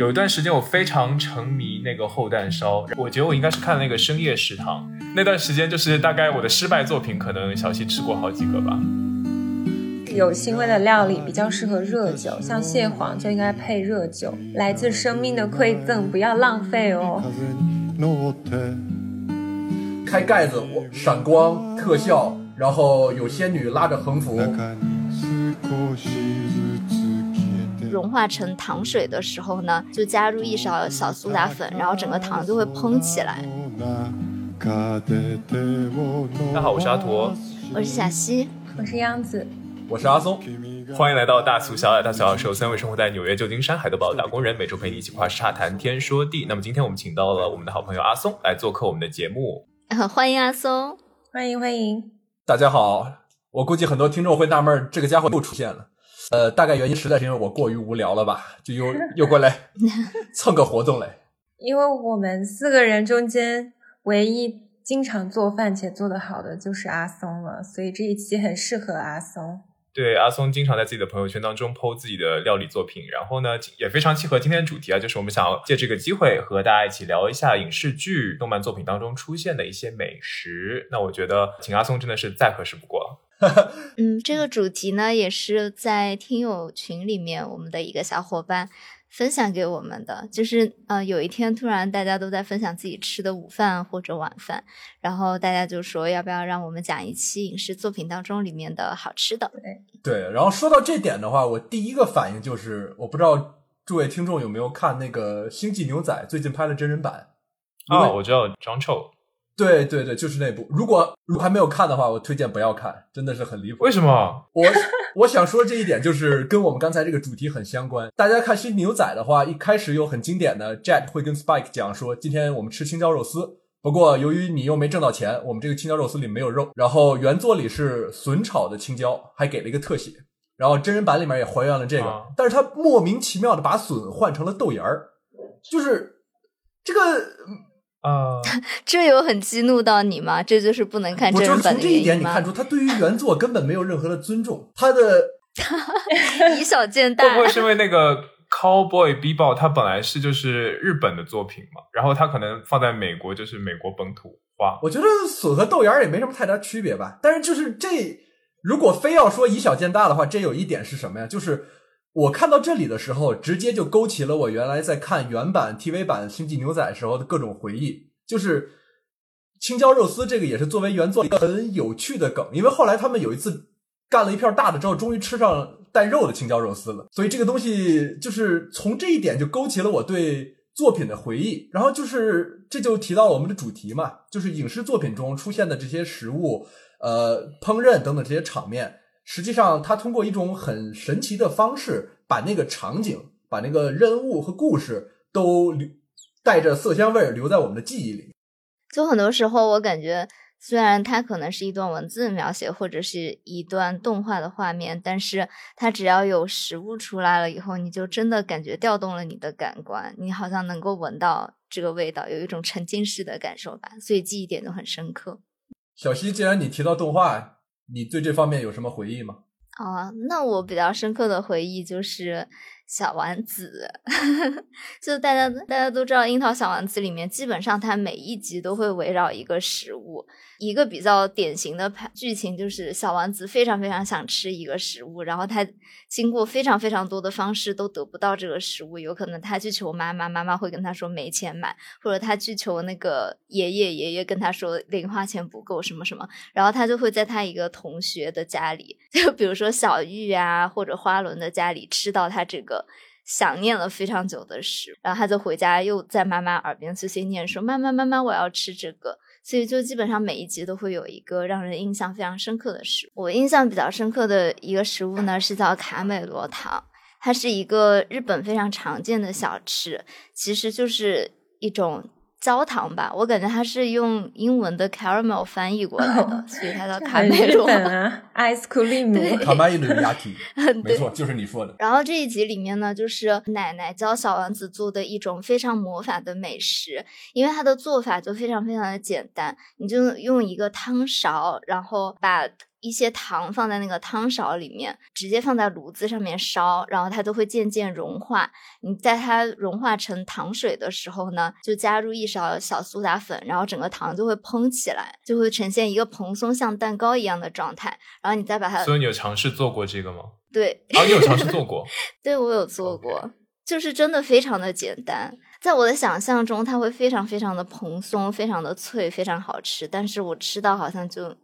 有一段时间我非常沉迷那个厚蛋烧，我觉得我应该是看了那个深夜食堂那段时间，就是大概我的失败作品，可能小溪吃过好几个吧。有腥味的料理比较适合热酒，像蟹黄就应该配热酒。来自生命的馈赠，不要浪费哦。开盖子，我闪光特效，然后有仙女拉着横幅。融化成糖水的时候呢，就加入一勺小苏打粉，然后整个糖就会蓬起来。大家好，我是阿驼，我是小溪，我是央子，我是阿松，欢迎来到大俗小雅。大苏小雅是由三位生活在纽约、旧金山、海德堡的打工人，每周陪你一起跨时差谈天说地。那么今天我们请到了我们的好朋友阿松来做客我们的节目，欢迎阿松，欢迎欢迎。大家好，我估计很多听众会纳闷，这个家伙又出现了。呃，大概原因实在是因为我过于无聊了吧，就又又过来 蹭个活动嘞。因为我们四个人中间唯一经常做饭且做得好的就是阿松了，所以这一期很适合阿松。对，阿松经常在自己的朋友圈当中 PO 自己的料理作品，然后呢，也非常契合今天的主题啊，就是我们想要借这个机会和大家一起聊一下影视剧、动漫作品当中出现的一些美食。那我觉得请阿松真的是再合适不过了。嗯，这个主题呢，也是在听友群里面我们的一个小伙伴分享给我们的。就是呃，有一天突然大家都在分享自己吃的午饭或者晚饭，然后大家就说要不要让我们讲一期影视作品当中里面的好吃的？对，然后说到这点的话，我第一个反应就是，我不知道诸位听众有没有看那个《星际牛仔》最近拍的真人版？啊，我知道张臭。对对对，就是那部。如果如果还没有看的话，我推荐不要看，真的是很离谱。为什么？我我想说这一点，就是跟我们刚才这个主题很相关。大家看《新牛仔》的话，一开始有很经典的 Jet 会跟 Spike 讲说，今天我们吃青椒肉丝。不过由于你又没挣到钱，我们这个青椒肉丝里没有肉。然后原作里是笋炒的青椒，还给了一个特写。然后真人版里面也还原了这个，但是他莫名其妙的把笋换成了豆芽儿，就是这个。啊，这有很激怒到你吗？这就是不能看真人版的原因吗？从这一点你看出，他对于原作根本没有任何的尊重。他的 以小见大，会不会是因为那个《Cowboy Bebop》它本来是就是日本的作品嘛？然后他可能放在美国就是美国本土化。我觉得笋和豆芽也没什么太大区别吧。但是就是这，如果非要说以小见大的话，这有一点是什么呀？就是我看到这里的时候，直接就勾起了我原来在看原版 TV 版《星际牛仔》时候的各种回忆。就是青椒肉丝这个也是作为原作一个很有趣的梗，因为后来他们有一次干了一片大的之后，终于吃上带肉的青椒肉丝了，所以这个东西就是从这一点就勾起了我对作品的回忆。然后就是这就提到了我们的主题嘛，就是影视作品中出现的这些食物、呃烹饪等等这些场面，实际上它通过一种很神奇的方式，把那个场景、把那个人物和故事都留。带着色香味留在我们的记忆里。就很多时候，我感觉虽然它可能是一段文字描写，或者是一段动画的画面，但是它只要有食物出来了以后，你就真的感觉调动了你的感官，你好像能够闻到这个味道，有一种沉浸式的感受吧，所以记忆点都很深刻。小溪，既然你提到动画，你对这方面有什么回忆吗？啊，那我比较深刻的回忆就是小丸子，就大家大家都知道，《樱桃小丸子》里面基本上它每一集都会围绕一个食物。一个比较典型的剧情就是小丸子非常非常想吃一个食物，然后他经过非常非常多的方式都得不到这个食物，有可能他去求妈妈，妈妈会跟他说没钱买，或者他去求那个爷爷，爷爷跟他说零花钱不够什么什么，然后他就会在他一个同学的家里，就比如说小玉啊或者花轮的家里吃到他这个想念了非常久的食物，然后他就回家又在妈妈耳边碎碎念说妈妈妈妈我要吃这个。所以就基本上每一集都会有一个让人印象非常深刻的食物。我印象比较深刻的一个食物呢是叫卡美罗糖，它是一个日本非常常见的小吃，其实就是一种。焦糖吧，我感觉它是用英文的 caramel 翻译过来的，所以它叫卡梅罗。ice cream，卡梅隆亚提，没错，就是你说的。然后这一集里面呢，就是奶奶教小王子做的一种非常魔法的美食，因为它的做法就非常非常的简单，你就用一个汤勺，然后把一些糖放在那个汤勺里面，直接放在炉子上面烧，然后它就会渐渐融化。你在它融化成糖水的时候呢，就加入一勺小苏打粉，然后整个糖就会蓬起来，就会呈现一个蓬松像蛋糕一样的状态。然后你再把它，所以你有尝试做过这个吗？对，啊，你有尝试做过？对我有做过就是真的非常的简单。在我的想象中，它会非常非常的蓬松，非常的脆，非常好吃。但是我吃到好像就，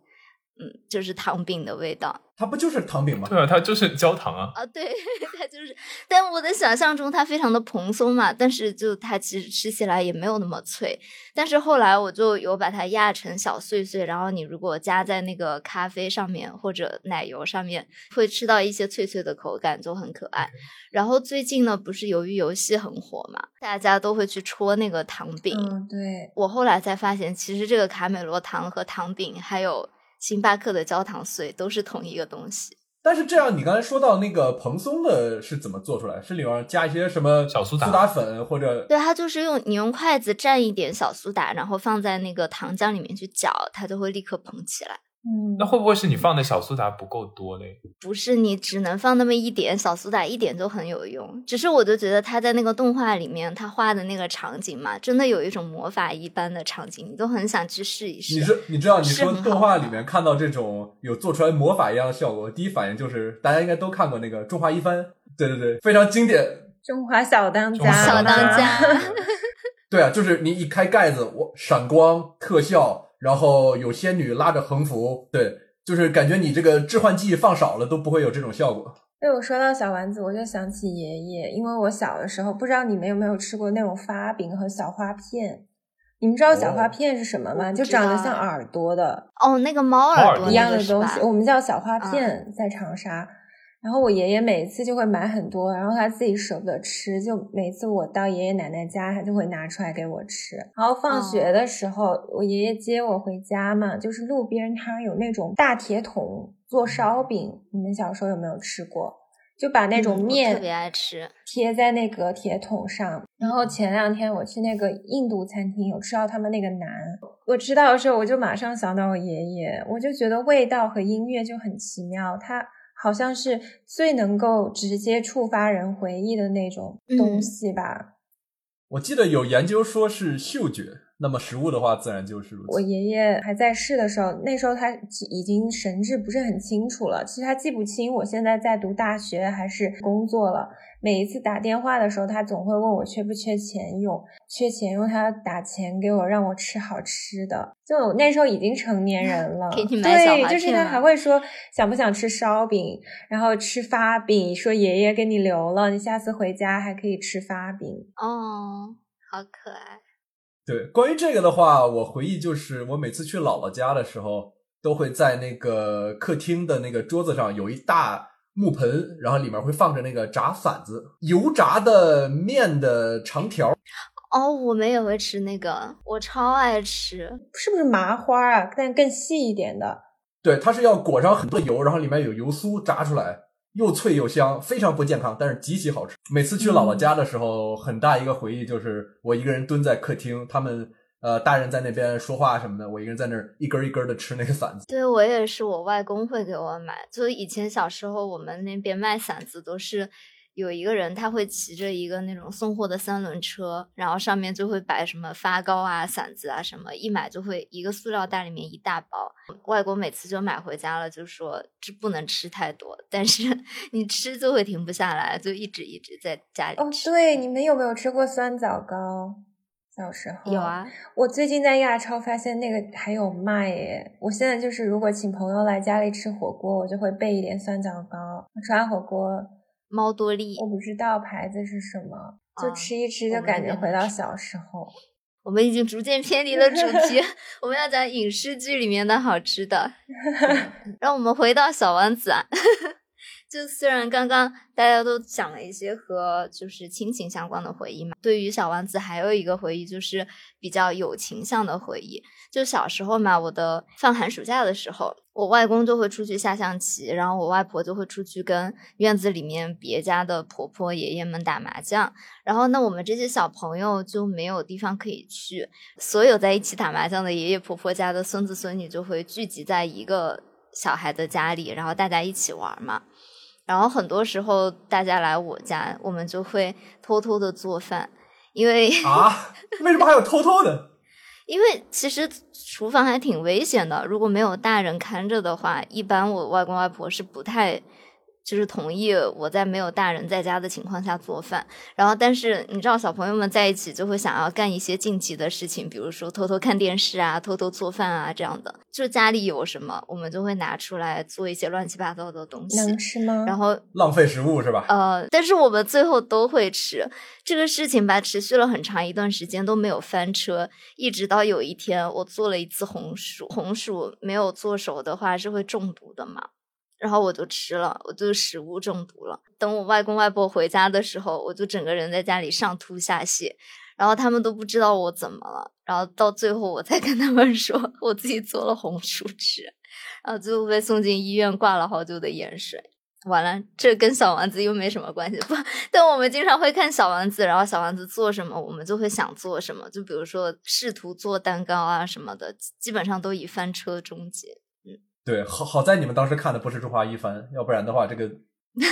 嗯，就是糖饼的味道。它不就是糖饼吗？对啊，它就是 焦糖啊。啊，对，它就是，但我的想象中它非常的蓬松嘛，但是就它其实吃起来也没有那么脆。但是后来我就有把它压成小碎碎，然后你如果加在那个咖啡上面或者奶油上面，会吃到一些脆脆的口感，就很可爱。然后最近呢，不是由于游戏很火嘛，大家都会去戳那个糖饼。嗯，对，我后来才发现，其实这个卡美罗糖和糖饼，还有星巴克的焦糖碎，都是同一个东西。但是这样，你刚才说到那个蓬松的是怎么做出来？是里面加一些什么小苏打苏打粉或者对，它就是用你用筷子蘸一点小苏打，然后放在那个糖浆里面去搅，它就会立刻蓬起来。嗯，那会不会是你放的小苏打不够多嘞？不是你只能放那么一点小苏打，一点就很有用。只是我就觉得他在那个动画里面，他画的那个场景嘛，真的有一种魔法一般的场景，你都很想去试一试。你是你知道你说动画里面看到这种有做出来魔法一样的效果，第一反应就是大家应该都看过那个《中华一番》，对对对，非常经典。中华小当家，小当家家，对啊，就是你一开盖子，我闪光特效，然后有仙女拉着横幅，对，就是感觉你这个致幻剂放少了都不会有这种效果。对我说到小丸子，我就想起爷爷，因为我小的时候，不知道你们有没有吃过那种发饼和小花片。你们知道小花哦片是什么吗？就长得像耳朵的哦，那个猫猫耳朵一样的东西，我们叫小花嗯片，在长沙。然后我爷爷每次就会买很多，然后他自己舍不得吃，就每次我到爷爷奶奶家，他就会拿出来给我吃。然后放学的时候，我爷爷接我回家嘛，就是路边摊有那种大铁桶做烧饼，你们小时候有没有吃过？就把那种面特别爱吃。贴在那个铁桶上。然后前两天我去那个印度餐厅，有吃到他们那个馕。我吃到的时候，我就马上想到我爷爷，我就觉得味道和音乐就很奇妙，它好像是最能够直接触发人回忆的那种东嗯西吧。我记得有研究说是嗅觉，那么食物的话自然就是如此。我爷爷还在世的时候，那时候他已经神志不是很清楚了。其实他记不清我现在在读大学还是工作了。每一次打电话的时候，他总会问我缺不缺钱用，缺钱用，他打钱给我，让我吃好吃的。就我那时候已经成年人 了，给你买小对，就是他还会说想不想吃烧饼，然后吃发饼，说爷爷给你留了，你下次回家还可以吃发饼。哦，好可爱。对，关于这个的话，我回忆就是我每次去姥姥家的时候，都会在那个客厅的那个桌子上有一大木盆，然后里面会放着那个炸馓子，油炸的面的长条。哦，我们也会吃那个，我超爱吃。是不是麻花啊？但更细一点的。对，它是要裹上很多油，然后里面有油酥炸出来，又脆又香，非常不健康，但是极其好吃。每次去姥姥家的时候，很大一个回忆就是我一个人蹲在客厅，他们呃大人在那边说话什么的，我一个人在那儿一根一根的吃那个 馓子。对我也是，我外公会给我买。就以前小时候，我们那边卖馓子都是有一个人，他会骑着一个那种送货的三轮车，然后上面就会摆什么发糕啊、馓子啊什么，一买就会一个塑料袋里面一大包。外公每次就买回家了，就说这不能吃太多，但是 你吃就会停不下来，就一直一直在家里哦，对，你们有没有吃过酸枣糕？小时候有，啊，我最近在亚超发现那个还有卖耶。我现在就是如果请朋友来家里吃火锅，我就会备一点酸枣糕。吃完火锅，猫多利。我不知道牌子是什么，就啊吃一吃，就感觉回到小时候。我们已经逐渐偏离了主题，我们要讲影视剧里面的好吃的。让我们回到小王子啊，就虽然刚刚大家都讲了一些和就是亲情相关的回忆嘛，对于小丸子还有一个回忆就是比较友情向的回忆。就小时候嘛，我的放寒暑假的时候，我外公就会出去下象棋，然后我外婆就会出去跟院子里面别家的婆婆爷爷们打麻将。然后那，我们这些小朋友就没有地方可以去，所有在一起打麻将的爷爷婆婆家的孙子孙女就会聚集在一个小孩的家里，然后大家一起玩嘛。然后很多时候大家来我家，我们就会偷偷的做饭，因为啊，为什么还有偷偷的？因为其实厨房还挺危险的，如果没有大人看着的话，一般我外公外婆是不太。就是同意我在没有大人在家的情况下做饭，然后但是你知道小朋友们在一起就会想要干一些禁忌的事情，比如说偷偷看电视啊、偷偷做饭啊这样的。就家里有什么，我们就会拿出来做一些乱七八糟的东西。能吃吗？然后浪费食物是吧？呃，但是我们最后都会吃。这个事情吧，持续了很长一段时间都没有翻车，一直到有一天我做了一次红薯，红薯没有做熟的话是会中毒的嘛。然后我就吃了，我就食物中毒了。等我外公外婆回家的时候，我就整个人在家里上吐下泻，然后他们都不知道我怎么了。然后到最后，我才跟他们 说我自己做了红薯吃，然后最后被送进医院挂了好久的盐水。完了，这跟小丸子又没什么关系。不，但我们经常会看小丸子，然后小丸子做什么，我们就会想做什么。就比如说试图做蛋糕啊什么的，基本上都以翻车终结。对，好好在你们当时看的不是《中华一番》，要不然的话，这个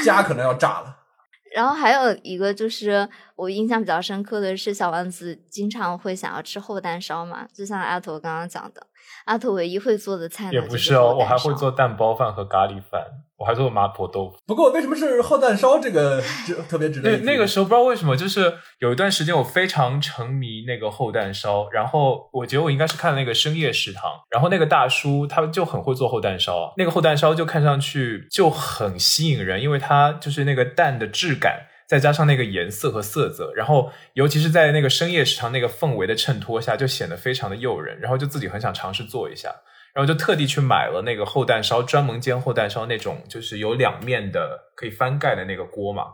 家可能要炸了。然后还有一个就是我印象比较深刻的是，小丸子经常会想要吃厚蛋烧嘛，就像阿头刚刚讲的，阿土唯一会做的菜也不是哦，我还会做蛋包饭和咖喱饭。我还做麻婆豆腐，不过为什么是厚蛋烧这个特别值得？那那个时候不知道为什么，就是有一段时间我非常沉迷那个厚蛋烧，然后我觉得我应该是看那个深夜食堂，然后那个大叔他就很会做厚蛋烧，那个厚蛋烧就看上去就很吸引人，因为它就是那个蛋的质感，再加上那个颜色和色泽，然后尤其是在那个深夜食堂那个氛围的衬托下，就显得非常的诱人，然后就自己很想尝试做一下。然后就特地去买了那个厚蛋烧，专门煎厚蛋烧那种，就是有两面的可以翻盖的那个锅嘛。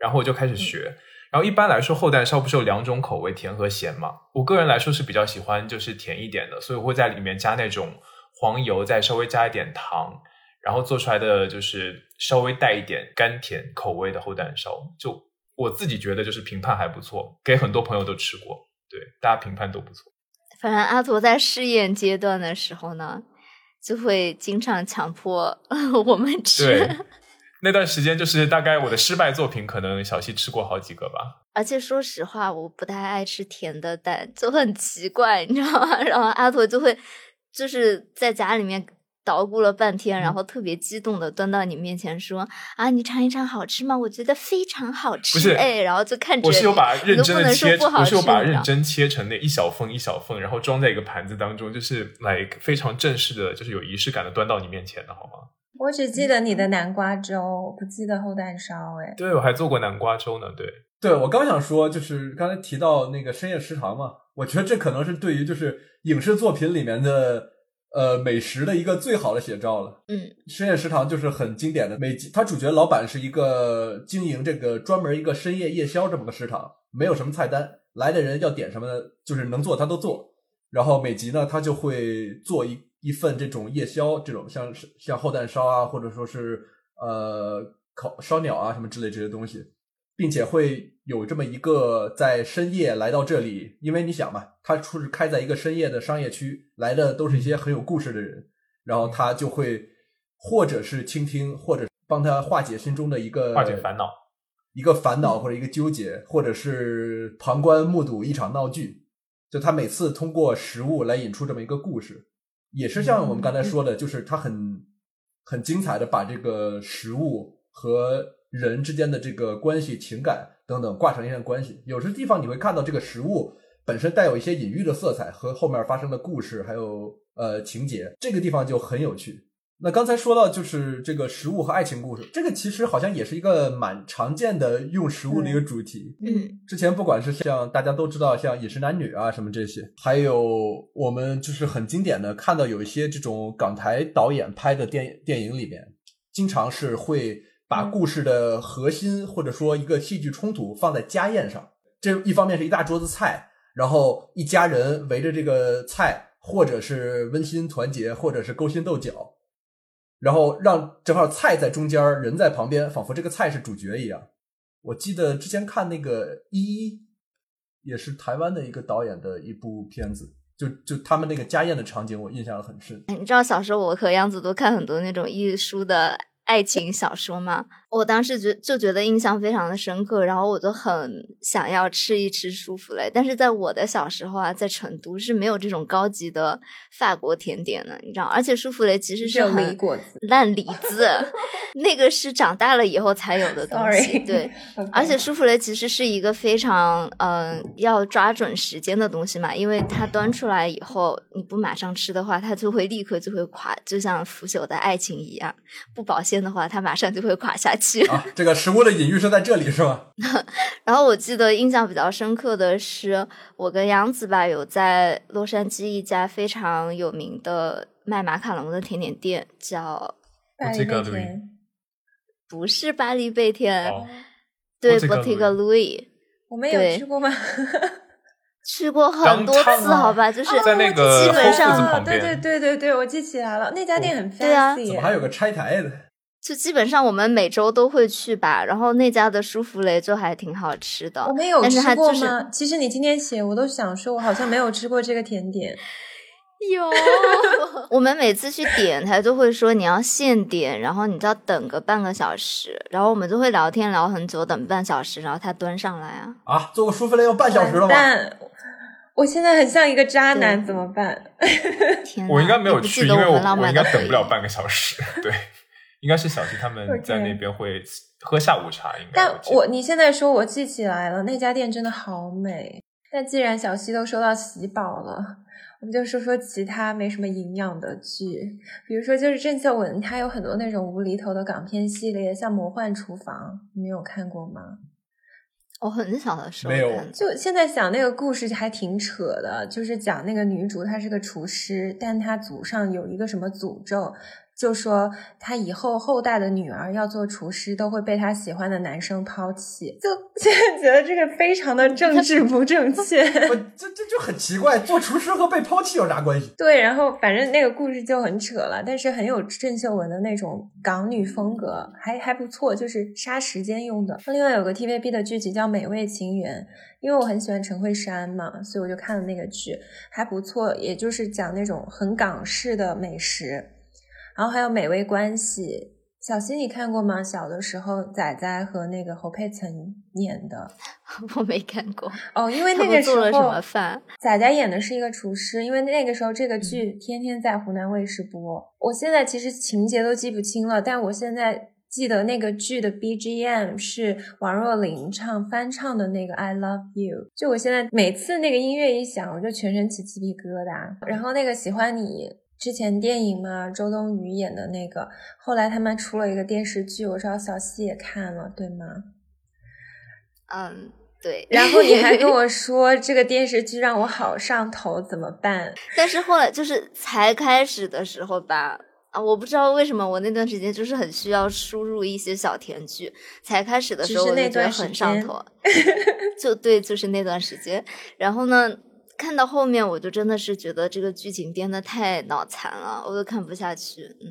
然后我就开始学。然后一般来说，厚蛋烧不是有两种口味，甜和咸嘛？我个人来说是比较喜欢就是甜一点的，所以我会在里面加那种黄油，再稍微加一点糖，然后做出来的就是稍微带一点甘甜口味的厚蛋烧。就我自己觉得就是评判还不错，给很多朋友都吃过，对大家评判都不错。反正阿驼在试验阶段的时候呢，就会经常强迫我们吃。对，那段时间就是大概我的失败作品，可能小西吃过好几个吧。而且说实话，我不太爱吃甜的蛋，就很奇怪，你知道吗？然后阿驼就会就是在家里面。捣鼓了半天，然后特别激动的端到你面前说：“啊，你尝一尝，好吃吗？我觉得非常好吃。”不是，哎，然后就看着我是有把认真的切，我是有把认真切成那一小份一小份，然后装在一个盘子当中，就是来非常正式的，就是有仪式感的端到你面前的，好吗？我只记得你的南瓜粥，不记得厚蛋烧。哎，对，我还做过南瓜粥呢。对，对我刚想说，就是刚才提到那个深夜食堂嘛，我觉得这可能是对于就是影视作品里面的。呃，美食的一个最好的写照了。嗯，深夜食堂就是很经典的。每集，它主角老板是一个经营这个专门一个深夜夜宵这么个食堂，没有什么菜单，来的人要点什么，就是能做他都做。然后每集呢，他就会做一一份这种夜宵，这种像像厚蛋烧啊，或者说是呃烤烧鸟啊什么之类这些东西。并且会有这么一个在深夜来到这里，因为你想嘛，他出是开在一个深夜的商业区，来的都是一些很有故事的人，然后他就会或者是倾听，或者帮他化解心中的一个化解烦恼，一个烦恼或者一个纠结，或者是旁观目睹一场闹剧。就他每次通过食物来引出这么一个故事，也是像我们刚才说的，就是他很很精彩的把这个食物和。人之间的这个关系、情感等等挂成一段关系，有些地方你会看到这个食物本身带有一些隐喻的色彩和后面发生的故事，还有呃情节，这个地方就很有趣。那刚才说到就是这个食物和爱情故事，这个其实好像也是一个蛮常见的用食物的一个主题。嗯，之前不管是像大家都知道像饮食男女啊什么这些，还有我们就是很经典的看到有一些这种港台导演拍的电电影里面，经常是会。把故事的核心或者说一个戏剧冲突放在家宴上，这一方面是一大桌子菜，然后一家人围着这个菜，或者是温馨团结，或者是勾心斗角，然后让正好菜在中间，人在旁边，仿佛这个菜是主角一样。我记得之前看那个一，也是台湾的一个导演的一部片子，就就他们那个家宴的场景，我印象很深。哎，你知道小时候我和杨子都看很多那种艺术的爱情小说吗？我当时觉就觉得印象非常的深刻，然后我就很想要吃一吃舒芙蕾。但是在我的小时候啊，在成都是没有这种高级的法国甜点的，你知道？而且舒芙蕾其实是很烂梨子，那个是长大了以后才有的东西。对，而且舒芙蕾其实是一个非常嗯要抓准时间的东西嘛，因为它端出来以后，你不马上吃的话，它就会立刻就会垮，就像腐朽的爱情一样，不保鲜的话，它马上就会垮下去。啊，这个食物的隐喻是在这里是吧？然后我记得印象比较深刻的是，我跟杨子吧有在洛杉矶一家非常有名的卖马卡龙的甜点店，叫巴黎贝甜，不是巴黎贝甜，哦对 Bottega Bottega Louis，我们有去过吗？去过很多次，好吧，就是在那个基本上对对对对对，我记起来了，那家店很 fancy，、对啊怎么还有个拆台的？就基本上我们每周都会去吧，然后那家的舒芙蕾就还挺好吃的。我们有但是吃它就是过吗？其实你今天写，我都想说，我好像没有吃过这个甜点。有，我们每次去点，他就会说你要现点，然后你就要等个半个小时，然后我们就会聊天聊很久，等半小时，然后他端上来啊。啊，做个舒芙蕾要半小时了吗？但我现在很像一个渣男，怎么办？天，我应该没有去，因为我我应该等不了半个小时。对，应该是小西他们在那边会喝下午茶，应该但我你现在说，我记起来了，那家店真的好美。那既然小西都说到喜宝了，我们就说说其他没什么营养的剧，比如说就是郑秀文，她有很多那种无厘头的港片系列，像《魔幻厨房》，你们有看过吗？我很小的时候没有就现在想那个故事还挺扯的，就是讲那个女主她是个厨师，但她祖上有一个什么诅咒，就说他以后后代的女儿要做厨师都会被他喜欢的男生抛弃。就现在觉得这个非常的政治不正确。我这这就很奇怪，做厨师和被抛弃有啥关系？对，然后反正那个故事就很扯了，但是很有郑秀文的那种港女风格，还还不错，就是杀时间用的。另外有个 TVB 的剧集叫《美味情缘》，因为我很喜欢陈慧珊嘛，所以我就看了那个剧，还不错，也就是讲那种很港式的美食，然后还有美味关系。小新你看过吗？小的时候，仔仔和那个侯佩岑演的 我没看过。哦，因为那个时候做了什么饭？仔仔演的是一个厨师，因为那个时候这个剧天天在湖南卫视播。我现在其实情节都记不清了，但我现在记得那个剧的 BGM 是王若琳唱翻唱的那个《I Love You》。就我现在每次那个音乐一响，我就全身起鸡皮疙瘩。然后那个喜欢你之前电影嘛，周冬雨演的那个，后来他们出了一个电视剧，我知道小西也看了，对吗？嗯，对。然后你还跟我 说这个电视剧让我好上头，怎么办？但是后来就是才开始的时候吧，啊，我不知道为什么我那段时间就是很需要输入一些小甜剧，才开始的时候我就觉得那段很上头，就对，就是那段时间。然后呢，看到后面我就真的是觉得这个剧情编的太脑残了，我都看不下去。嗯，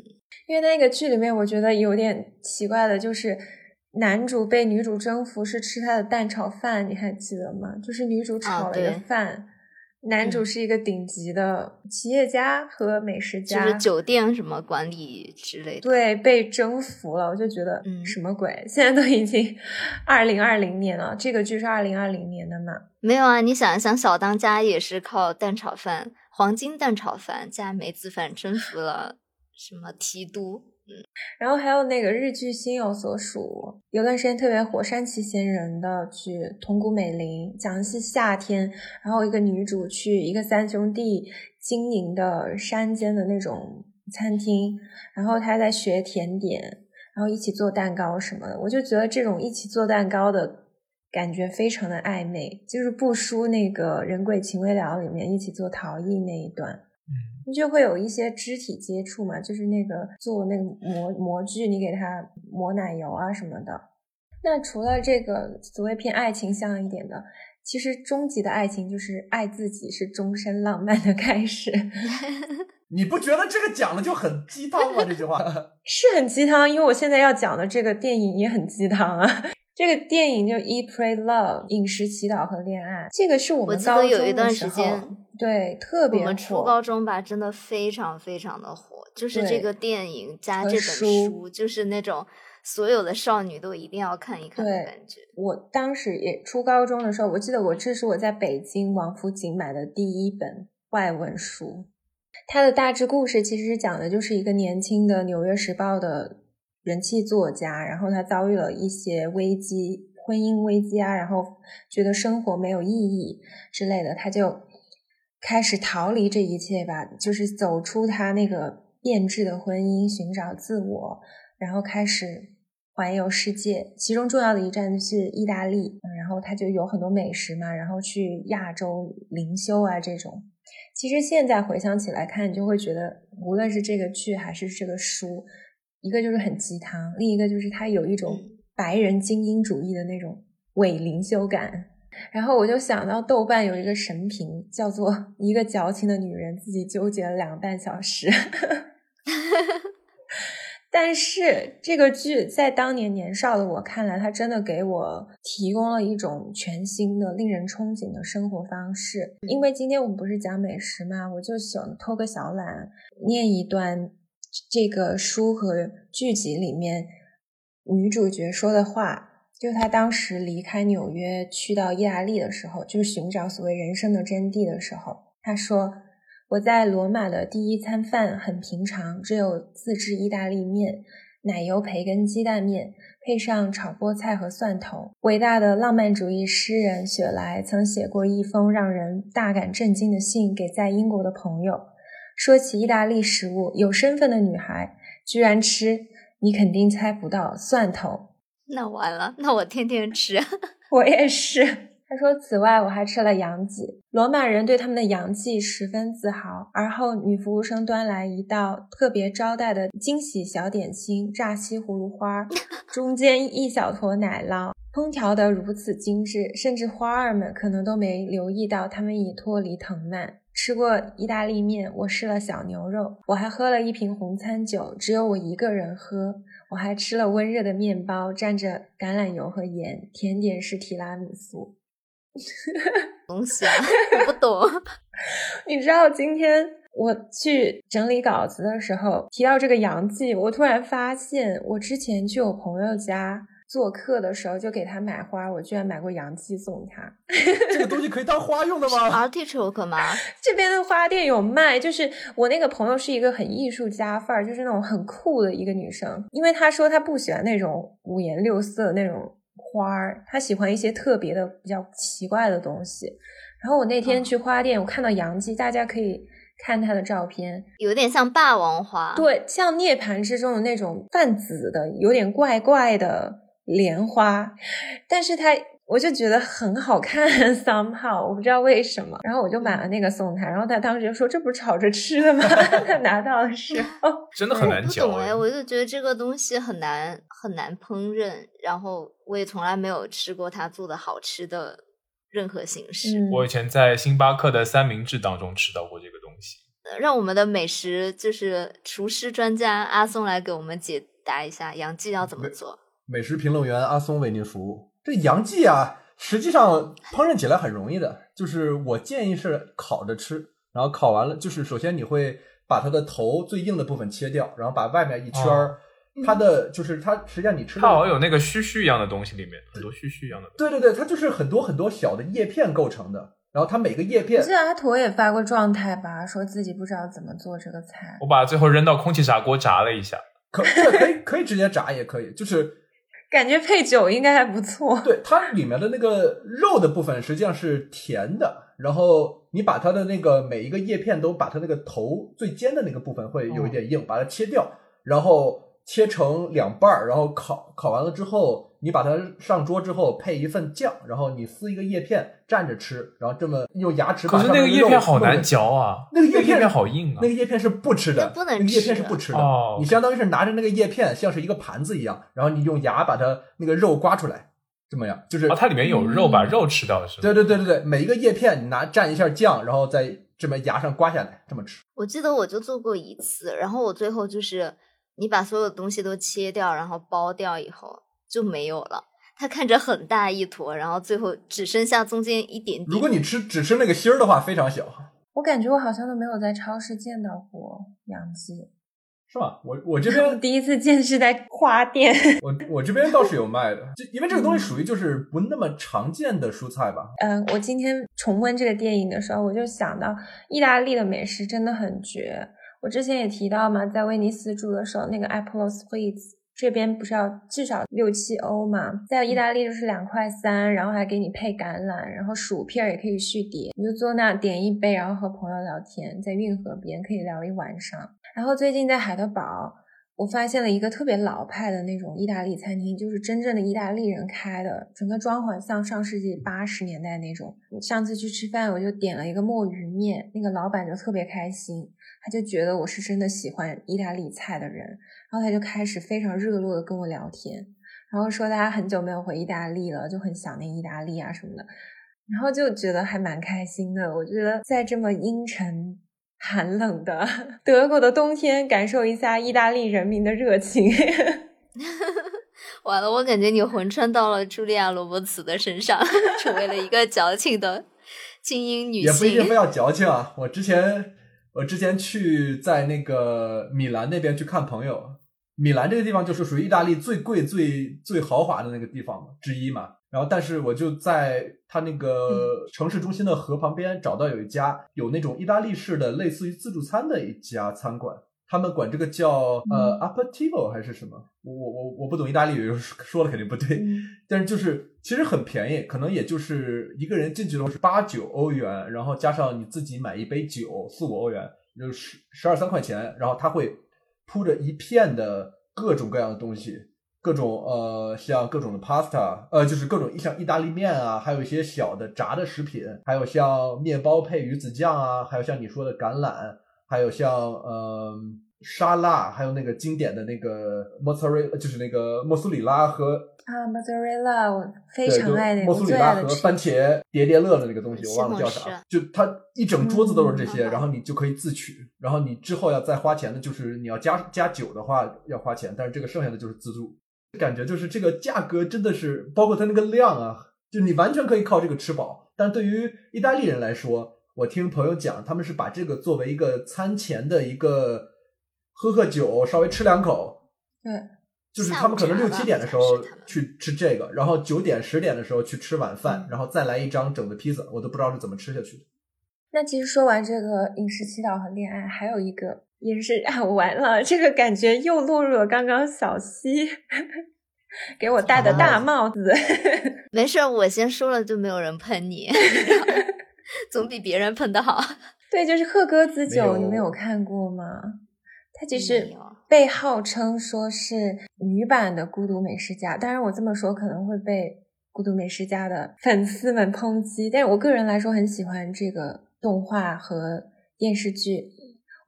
因为那个剧里面，我觉得有点奇怪的，就是男主被女主征服是吃他的蛋炒饭，你还记得吗？就是女主炒了一个对饭，男主嗯是一个顶级的企业家和美食家就，是酒店什么管理之类的。对被征服了，我就觉得嗯什么鬼？现在都已经 二零二零年了，这个剧是二零二零年的嘛？没有啊，你想一想，小当家也是靠蛋炒饭、黄金蛋炒饭加梅子饭征服了什么提督。然后还有那个日剧《心有所属》，有段时间特别火，山崎贤人的剧《桐谷美玲》，讲的是夏天，然后一个女主去一个三兄弟经营的山间的那种餐厅，然后她在学甜点，然后一起做蛋糕什么的，我就觉得这种一起做蛋糕的感觉非常的暧昧，就是不输那个《人鬼情未了》里面一起做陶艺那一段。嗯，就会有一些肢体接触嘛，就是那个做那个模模具，你给它抹奶油啊什么的。那除了这个所谓偏爱情向一点的，其实终极的爱情就是爱自己是终身浪漫的开始，你不觉得这个讲的就很鸡汤吗？这句话，是很鸡汤。因为我现在要讲的这个电影也很鸡汤啊。这个电影就《Eat, Pray, Love》饮食、祈祷和恋爱，这个是我们我记得有一段时时间对特我别们初高中吧，真的非常非常的火，就是这个电影加这本书书，就是那种所有的少女都一定要看一看的感觉。我当时也初高中的时候，我记得我这是我在北京王府井买的第一本外文书。它的大致故事其实讲的就是一个年轻的《纽约时报》的人气作家，然后他遭遇了一些危机，婚姻危机啊，然后觉得生活没有意义之类的，他就开始逃离这一切吧，就是走出他那个变质的婚姻，寻找自我，然后开始环游世界。其中重要的一站是意大利，然后他就有很多美食嘛，然后去亚洲灵修啊这种。其实现在回想起来看，你就会觉得，无论是这个剧还是这个书，一个就是很鸡汤，另一个就是它有一种嗯白人精英主义的那种伪灵修感。然后我就想到豆瓣有一个神评，叫做“一个矫情的女人自己纠结了两个半小时 ”。但是这个剧在当年年少的我看来，它真的给我提供了一种全新的、令人憧憬的生活方式。因为今天我们不是讲美食嘛，我就想偷个小懒，念一段这个书和剧集里面女主角说的话。就她当时离开纽约去到意大利的时候，就是寻找所谓人生的真谛的时候，她说：“我在罗马的第一餐饭很平常，只有自制意大利面、奶油培根鸡蛋面，配上炒菠菜和蒜头。伟大的浪漫主义诗人雪莱曾写过一封让人大感震惊的信给在英国的朋友，说起意大利食物，有身份的女孩居然吃，你肯定猜不到蒜头。那完了，那我天天吃。我也是。他说：“此外，我还吃了羊脊。罗马人对他们的羊脊十分自豪。而后，女服务生端来一道特别招待的惊喜小点心——炸西葫芦花，中间一小坨奶酪，烹调得如此精致，甚至花儿们可能都没留意到它们已脱离藤蔓。吃过意大利面，我试了小牛肉，我还喝了一瓶红餐酒，只有我一个人喝。我还吃了温热的面包，蘸着橄榄油和盐，甜点是提拉米苏。东西啊，我不懂。你知道今天我去整理稿子的时候提到这个洋记，我突然发现我之前去我朋友家做客的时候就给他买花，我居然买过洋记送他。这个东西可以当花用的吗？Artichoke 吗？这边的花店有卖，就是我那个朋友是一个很艺术家范儿，就是那种很酷的一个女生。因为她说她不喜欢那种五颜六色的那种花儿，她喜欢一些特别的、比较奇怪的东西。然后我那天去花店，我看到洋基，大家可以看她的照片，有点像霸王花。对，像涅槃之中的那种泛紫的、有点怪怪的莲花，但是它我就觉得很好看，somehow 我不知道为什么，然后我就买了那个送他，然后他当时就说这不是炒着吃的吗？他拿到的时候，真的很难嚼不懂哎，哎。我就觉得这个东西很难很难烹饪，然后我也从来没有吃过他做的好吃的任何形式。嗯，我以前在星巴克的三明治当中吃到过这个东西。呃让我们的美食就是厨师专家阿松来给我们解答一下杨记要怎么做。美食评论员阿松为您服务。这洋记啊，实际上烹饪起来很容易的，就是我建议是烤着吃，然后烤完了，就是首先你会把它的头最硬的部分切掉，然后把外面一圈儿，它的就是它实际上你吃的它好像有那个须须一样的东西，里面很多须须一样的东西。对对对，它就是很多很多小的叶片构成的，然后它每个叶片我记得阿驼也发过状态吧，说自己不知道怎么做这个菜。我把最后扔到空气炸锅炸了一下，可对可以可以直接炸也可以，就是感觉配酒应该还不错。对它里面的那个肉的部分实际上是甜的，然后你把它的那个每一个叶片都把它那个头最尖的那个部分会有一点硬，把它切掉，然后切成两半儿，然后烤烤完了之后，你把它上桌之后配一份酱，然后你撕一个叶片蘸着吃，然后这么用牙齿把可是那个叶片好难嚼啊，那个叶片叶片好硬啊那。个叶片是不吃的，那不能那个叶片是不吃的。哦你相当于是拿着那个叶片，像是一个盘子一样，然后你用牙把它那个肉刮出来，这么样，就是、哦，它里面有肉，嗯把肉吃到是吗？对对对对对，每一个叶片你拿蘸一下酱，然后再这么牙上刮下来，这么吃。我记得我就做过一次，然后我最后就是你把所有东西都切掉，然后剥掉以后就没有了。它看着很大一坨，然后最后只剩下中间一点点。如果你吃只吃那个芯儿的话，非常小，我感觉我好像都没有在超市见到过洋鸡，是吧？我我这我边 第一次见是在花店。我我这边倒是有卖的，就因为这个东西属于就是不那么常见的蔬菜吧。嗯，我今天重温这个电影的时候，我就想到意大利的美食真的很绝。我之前也提到嘛，在威尼斯住的时候，那个 Apollo Sweets 这边不是要至少六七欧嘛，在意大利就是两块三，然后还给你配橄榄，然后薯片也可以续碟，你就坐那点一杯，然后和朋友聊天，在运河边可以聊一晚上。然后最近在海德堡。我发现了一个特别老派的那种意大利餐厅，就是真正的意大利人开的，整个装潢像上世纪八十年代那种。上次去吃饭，我就点了一个墨鱼面，那个老板就特别开心，他就觉得我是真的喜欢意大利菜的人，然后他就开始非常热络的跟我聊天，然后说他很久没有回意大利了，就很想念意大利啊什么的，然后就觉得还蛮开心的。我觉得在这么阴沉。寒冷的 德国的冬天，感受一下意大利人民的热情。完了，我感觉你魂穿到了茱莉亚·罗伯茨的身上，成为了一个矫情的精英女性。也不一定非要矫情啊！我之前我之前去在那个米兰那边去看朋友，米兰这个地方就是属于意大利最贵、最最豪华的那个地方之一嘛。然后，但是我就在它那个城市中心的河旁边找到有一家有那种意大利式的类似于自助餐的一家餐馆，他们管这个叫呃 aperitivo 还是什么？我我我我不懂意大利语，说了肯定不对。但是就是其实很便宜，可能也就是一个人进去的时候是八九欧元，然后加上你自己买一杯酒四五欧元，就十十二三块钱。然后他会铺着一片的各种各样的东西。各种呃，像各种的 pasta，呃，就是各种像意大利面啊，还有一些小的炸的食品，还有像面包配鱼子酱啊，还有像你说的橄榄，还有像呃沙拉，还有那个经典的那个 mozzarella，就是那个莫苏里拉和啊 mozzarella，我非常爱那个莫苏里拉和番茄叠叠乐的那个东西，我忘了叫啥，就它一整桌子都是这些，然后你就可以自取，然后你之后要再花钱的，就是你要加加酒的话要花钱，但是这个剩下的就是自助。感觉就是这个价格真的是，包括它那个量啊，就你完全可以靠这个吃饱。但对于意大利人来说，我听朋友讲，他们是把这个作为一个餐前的一个喝喝酒，稍微吃两口。对，就是他们可能六七点的时候去吃这个，然后九点十点的时候去吃晚饭，然后再来一张整的披萨，我都不知道是怎么吃下去的。那其实说完这个饮食祈祷和恋爱，还有一个。也是啊，完了，这个感觉又落入了刚刚小溪给我戴的大帽子。没事，我先说了就没有人喷你，总比别人喷的好。对，就是鹤鸽子酒，你们有看过吗？它其实被号称说是女版的《孤独美食家》，当然我这么说可能会被《孤独美食家》的粉丝们抨击，但是我个人来说很喜欢这个动画和电视剧。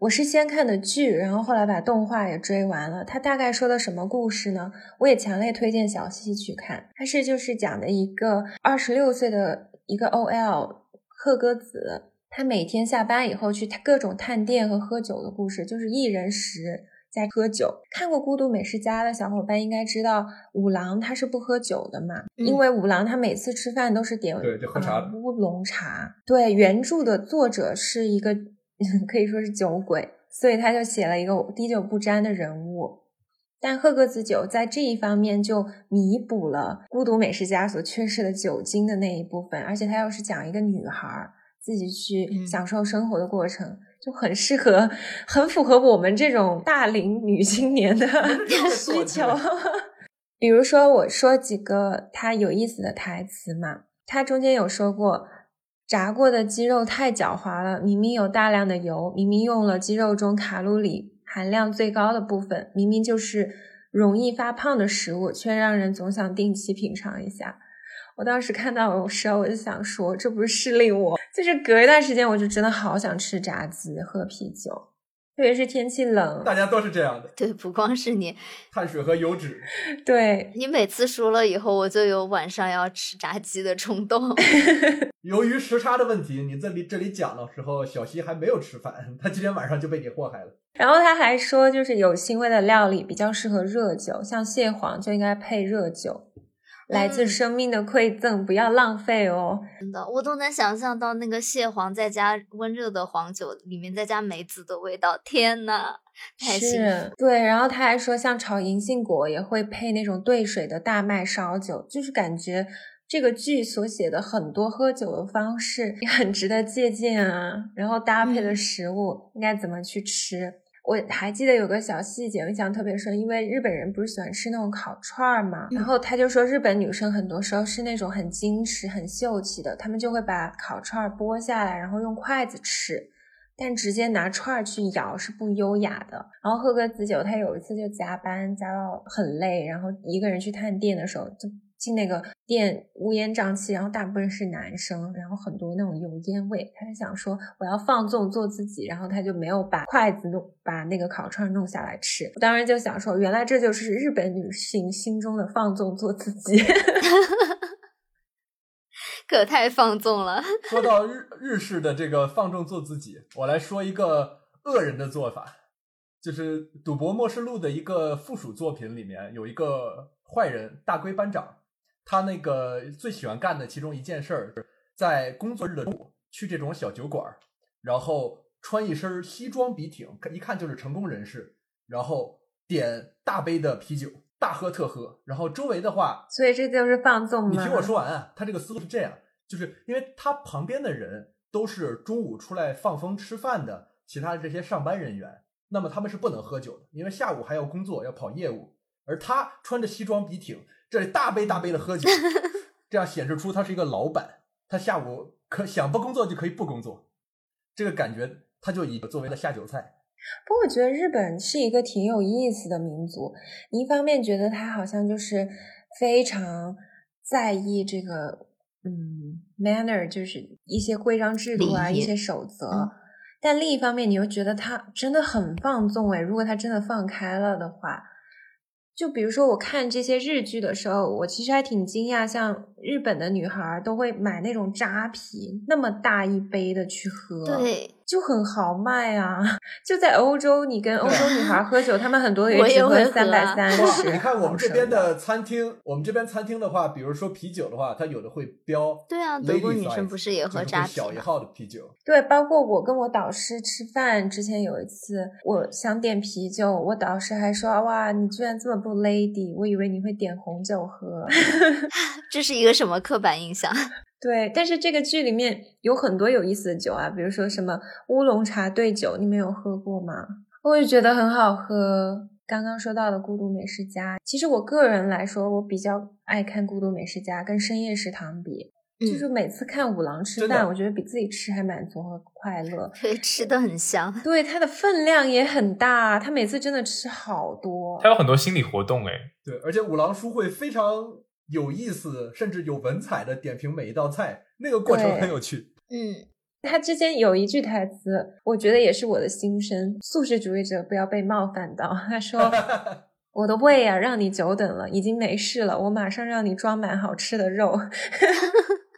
我是先看的剧，然后后来把动画也追完了。它大概说的什么故事呢？我也强烈推荐小西去看。它是就是讲的一个二十六岁的一个 OL 鹤鸽子，他每天下班以后去各种探店和喝酒的故事，就是一人食在喝酒。看过《孤独美食家》的小伙伴应该知道，五郎他是不喝酒的嘛，因为五郎他每次吃饭都是点对就喝茶乌龙茶。对，原著的作者是一个。可以说是酒鬼，所以他就写了一个滴酒不沾的人物。但鹤格子酒在这一方面就弥补了孤独美食家所缺失的酒精的那一部分，而且他又是讲一个女孩自己去享受生活的过程，就很适合，很符合我们这种大龄女青年的 需求。比如说，我说几个他有意思的台词嘛，他中间有说过。炸过的鸡肉太狡猾了，明明有大量的油，明明用了鸡肉中卡路里含量最高的部分，明明就是容易发胖的食物，却让人总想定期品尝一下。我当时看到的时候，我就想说，这不是失令我，就是隔一段时间，我就真的好想吃炸鸡，喝啤酒。特别是天气冷，大家都是这样的。对，不光是你，碳水和油脂。对你每次说了以后，我就有晚上要吃炸鸡的冲动。由于时差的问题，你这里这里讲的时候，小西还没有吃饭，他今天晚上就被你祸害了。然后他还说，就是有腥味的料理比较适合热酒，像蟹黄就应该配热酒。来自生命的馈赠，不要浪费哦。真的，我都能想象到那个蟹黄再加温热的黄酒，里面再加梅子的味道。天呐，太幸福！对，然后他还说，像炒银杏果也会配那种兑水的大麦烧酒，就是感觉这个剧所写的很多喝酒的方式也很值得借鉴啊。然后搭配的食物应该怎么去吃？我还记得有个小细节，印象特别深，因为日本人不是喜欢吃那种烤串儿嘛，然后他就说日本女生很多时候是那种很矜持、很秀气的，她们就会把烤串儿剥下来，然后用筷子吃，但直接拿串儿去咬是不优雅的。然后喝个子酒，他有一次就加班加到很累，然后一个人去探店的时候就。进那个店乌烟瘴气，然后大部分是男生，然后很多那种油烟味。他就想说我要放纵做自己，然后他就没有把筷子弄把那个烤串弄下来吃。我当时就想说，原来这就是日本女性心中的放纵做自己，可太放纵了。说到日日式的这个放纵做自己，我来说一个恶人的做法，就是《赌博默示录》的一个附属作品里面有一个坏人大龟班长。他那个最喜欢干的其中一件事儿，在工作日的中午去这种小酒馆，然后穿一身西装笔挺，一看就是成功人士，然后点大杯的啤酒，大喝特喝，然后周围的话，所以这就是放纵吗？你听我说完啊，他这个思路是这样，就是因为他旁边的人都是中午出来放风吃饭的其他的这些上班人员，那么他们是不能喝酒的，因为下午还要工作要跑业务，而他穿着西装笔挺。这里大杯大杯的喝酒，这样显示出他是一个老板。他下午可想不工作就可以不工作，这个感觉他就以作为了下酒菜。不过我觉得日本是一个挺有意思的民族。你一方面觉得他好像就是非常在意这个嗯 manner，就是一些规章制度啊，一些守则。但另一方面，你又觉得他真的很放纵哎，如果他真的放开了的话。就比如说，我看这些日剧的时候，我其实还挺惊讶，像日本的女孩都会买那种扎啤，那么大一杯的去喝。对。就很豪迈啊！就在欧洲，你跟欧洲女孩喝酒，她们很多 也只喝三百三十。你看我们这边的餐厅，我们这边餐厅的话，比如说啤酒的话，它有的会标。对啊，德国女生不是也喝扎啤小一号的啤酒。对，包括我跟我导师吃饭之前有一次，我想点啤酒，我导师还说：“哇，你居然这么不 lady，我以为你会点红酒喝。”这是一个什么刻板印象？对，但是这个剧里面有很多有意思的酒啊，比如说什么乌龙茶兑酒，你们有喝过吗？我也觉得很好喝。刚刚说到的《孤独美食家》，其实我个人来说，我比较爱看《孤独美食家》跟《深夜食堂》比，就是每次看五郎吃饭，我觉得比自己吃还满足和快乐。对，吃的很香。对，它的分量也很大，他每次真的吃好多。他有很多心理活动，哎，对，而且五郎叔会非常。有意思，甚至有文采的点评每一道菜，那个过程很有趣。嗯，他之前有一句台词，我觉得也是我的心声：素食主义者不要被冒犯到。他说：“我的胃啊，让你久等了，已经没事了，我马上让你装满好吃的肉。”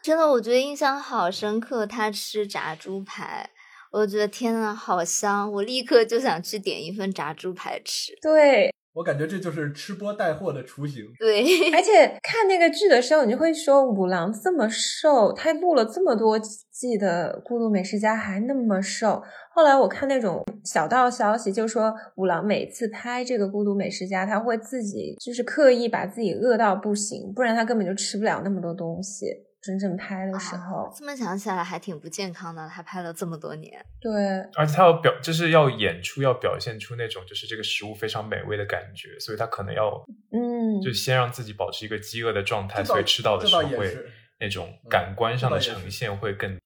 真的，我觉得印象好深刻。他吃炸猪排，我觉得天呐，好香！我立刻就想去点一份炸猪排吃。对。我感觉这就是吃播带货的雏形。对，而且看那个剧的时候，你就会说五郎这么瘦，他录了这么多季的《孤独美食家》还那么瘦。后来我看那种小道消息，就说五郎每次拍这个《孤独美食家》，他会自己就是刻意把自己饿到不行，不然他根本就吃不了那么多东西。真正拍的时候，这么想起来还挺不健康的。他拍了这么多年，对，而且他要表，就是要演出，要表现出那种就是这个食物非常美味的感觉，所以他可能要，嗯，就先让自己保持一个饥饿的状态，所以吃到的时候会那种感官上的呈现会更，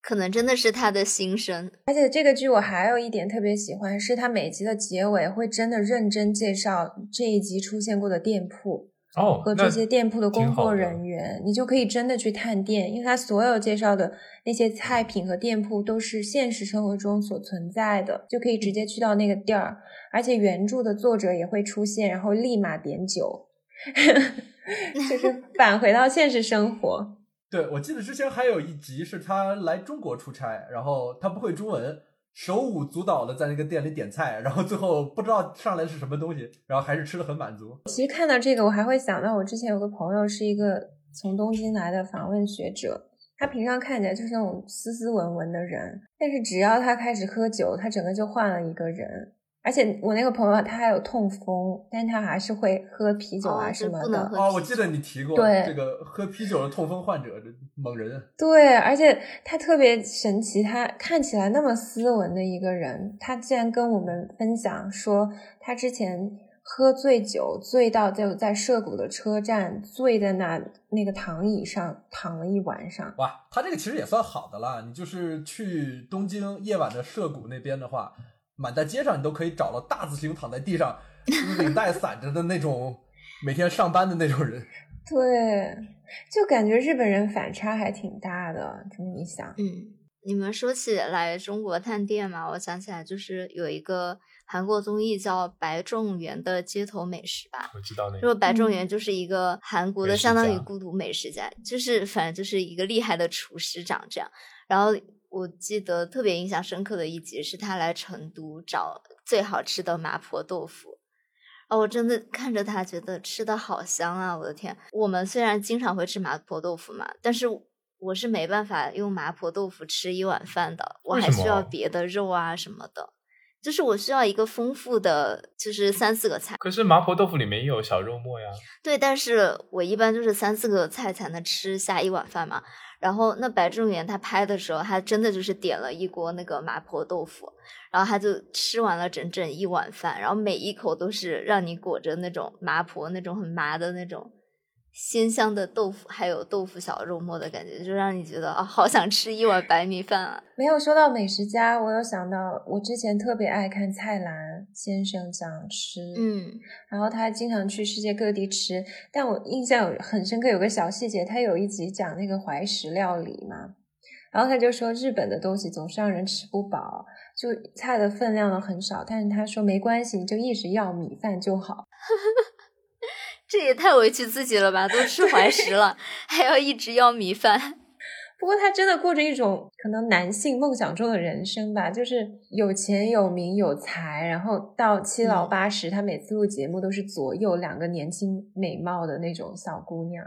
可能真的是他的心声。而且这个剧我还有一点特别喜欢，是他每集的结尾会真的认真介绍这一集出现过的店铺。哦，和这些店铺的工作人员，你就可以真的去探店，因为他所有介绍的那些菜品和店铺都是现实生活中所存在的，就可以直接去到那个地儿，而且原著的作者也会出现，然后立马点酒，就是 返回到现实生活。对，我记得之前还有一集是他来中国出差，然后他不会中文。手舞足蹈的在那个店里点菜，然后最后不知道上来是什么东西，然后还是吃的很满足。其实看到这个，我还会想到我之前有个朋友是一个从东京来的访问学者，他平常看起来就是那种斯斯文文的人，但是只要他开始喝酒，他整个就换了一个人。而且我那个朋友他还有痛风，但他还是会喝啤酒啊什么的。哦，我记得你提过，对这个喝啤酒的痛风患者，这猛人。对，而且他特别神奇，他看起来那么斯文的一个人，他竟然跟我们分享说，他之前喝醉酒，醉到就在涉谷的车站，醉在那那个躺椅上躺了一晚上。哇，他这个其实也算好的啦。你就是去东京夜晚的涉谷那边的话。满大街上，你都可以找到大字型躺在地上，领带散着的那种，每天上班的那种人。对，就感觉日本人反差还挺大的。这么一想，嗯，你们说起来中国探店嘛，我想起来就是有一个韩国综艺叫《白仲元的街头美食》吧。我知道那个。就白仲元就是一个韩国的相当于孤独美食家，就是反正就是一个厉害的厨师长这样，然后。我记得特别印象深刻的一集是他来成都找最好吃的麻婆豆腐，哦，我真的看着他觉得吃的好香啊！我的天，我们虽然经常会吃麻婆豆腐嘛，但是我是没办法用麻婆豆腐吃一碗饭的，我还需要别的肉啊什么的，就是我需要一个丰富的，就是三四个菜。可是麻婆豆腐里面也有小肉末呀。对，但是我一般就是三四个菜才能吃下一碗饭嘛。然后那白正元他拍的时候，他真的就是点了一锅那个麻婆豆腐，然后他就吃完了整整一碗饭，然后每一口都是让你裹着那种麻婆那种很麻的那种。鲜香的豆腐，还有豆腐小肉末的感觉，就让你觉得啊，好想吃一碗白米饭啊！没有说到美食家，我有想到，我之前特别爱看蔡澜先生讲吃，嗯，然后他经常去世界各地吃，但我印象有很深刻，有个小细节，他有一集讲那个怀石料理嘛，然后他就说日本的东西总是让人吃不饱，就菜的分量呢很少，但是他说没关系，你就一直要米饭就好。这也太委屈自己了吧！都吃怀石了，还要一直要米饭。不过他真的过着一种可能男性梦想中的人生吧，就是有钱有名有才，然后到七老八十，他每次录节目都是左右两个年轻美貌的那种小姑娘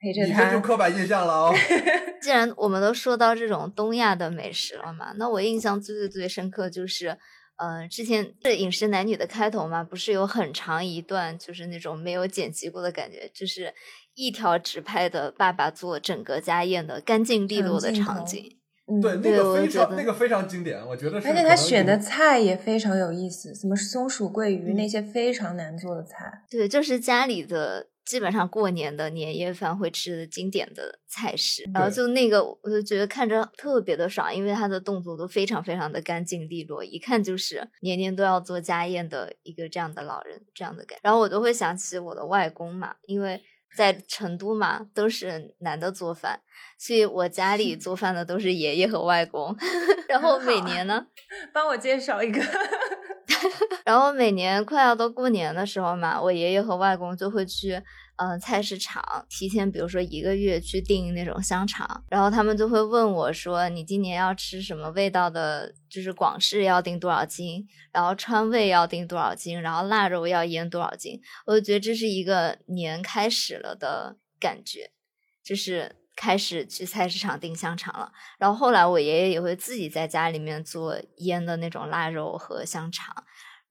陪着他。你这就刻板印象了哦。既然我们都说到这种东亚的美食了嘛，那我印象最最最深刻就是。嗯，之前是《饮食男女》的开头嘛，不是有很长一段，就是那种没有剪辑过的感觉，就是一条直拍的爸爸做整个家宴的干净利落的场景。对，那个非常那个非常经典，我觉得。而且他选的菜也非常有意思，什么松鼠桂鱼那些非常难做的菜。对，就是家里的。基本上过年的年夜饭会吃的经典的菜式，然后就那个我就觉得看着特别的爽，因为他的动作都非常非常的干净利落，一看就是年年都要做家宴的一个这样的老人这样的感。然后我都会想起我的外公嘛，因为在成都嘛都是男的做饭，所以我家里做饭的都是爷爷和外公。然后每年呢，帮我介绍一个。然后每年快要到过年的时候嘛，我爷爷和外公就会去，嗯，菜市场提前，比如说一个月去订那种香肠，然后他们就会问我说：“你今年要吃什么味道的？就是广式要订多少斤，然后川味要订多少斤，然后腊肉要腌多少斤？”我就觉得这是一个年开始了的感觉，就是开始去菜市场订香肠了。然后后来我爷爷也会自己在家里面做腌的那种腊肉和香肠。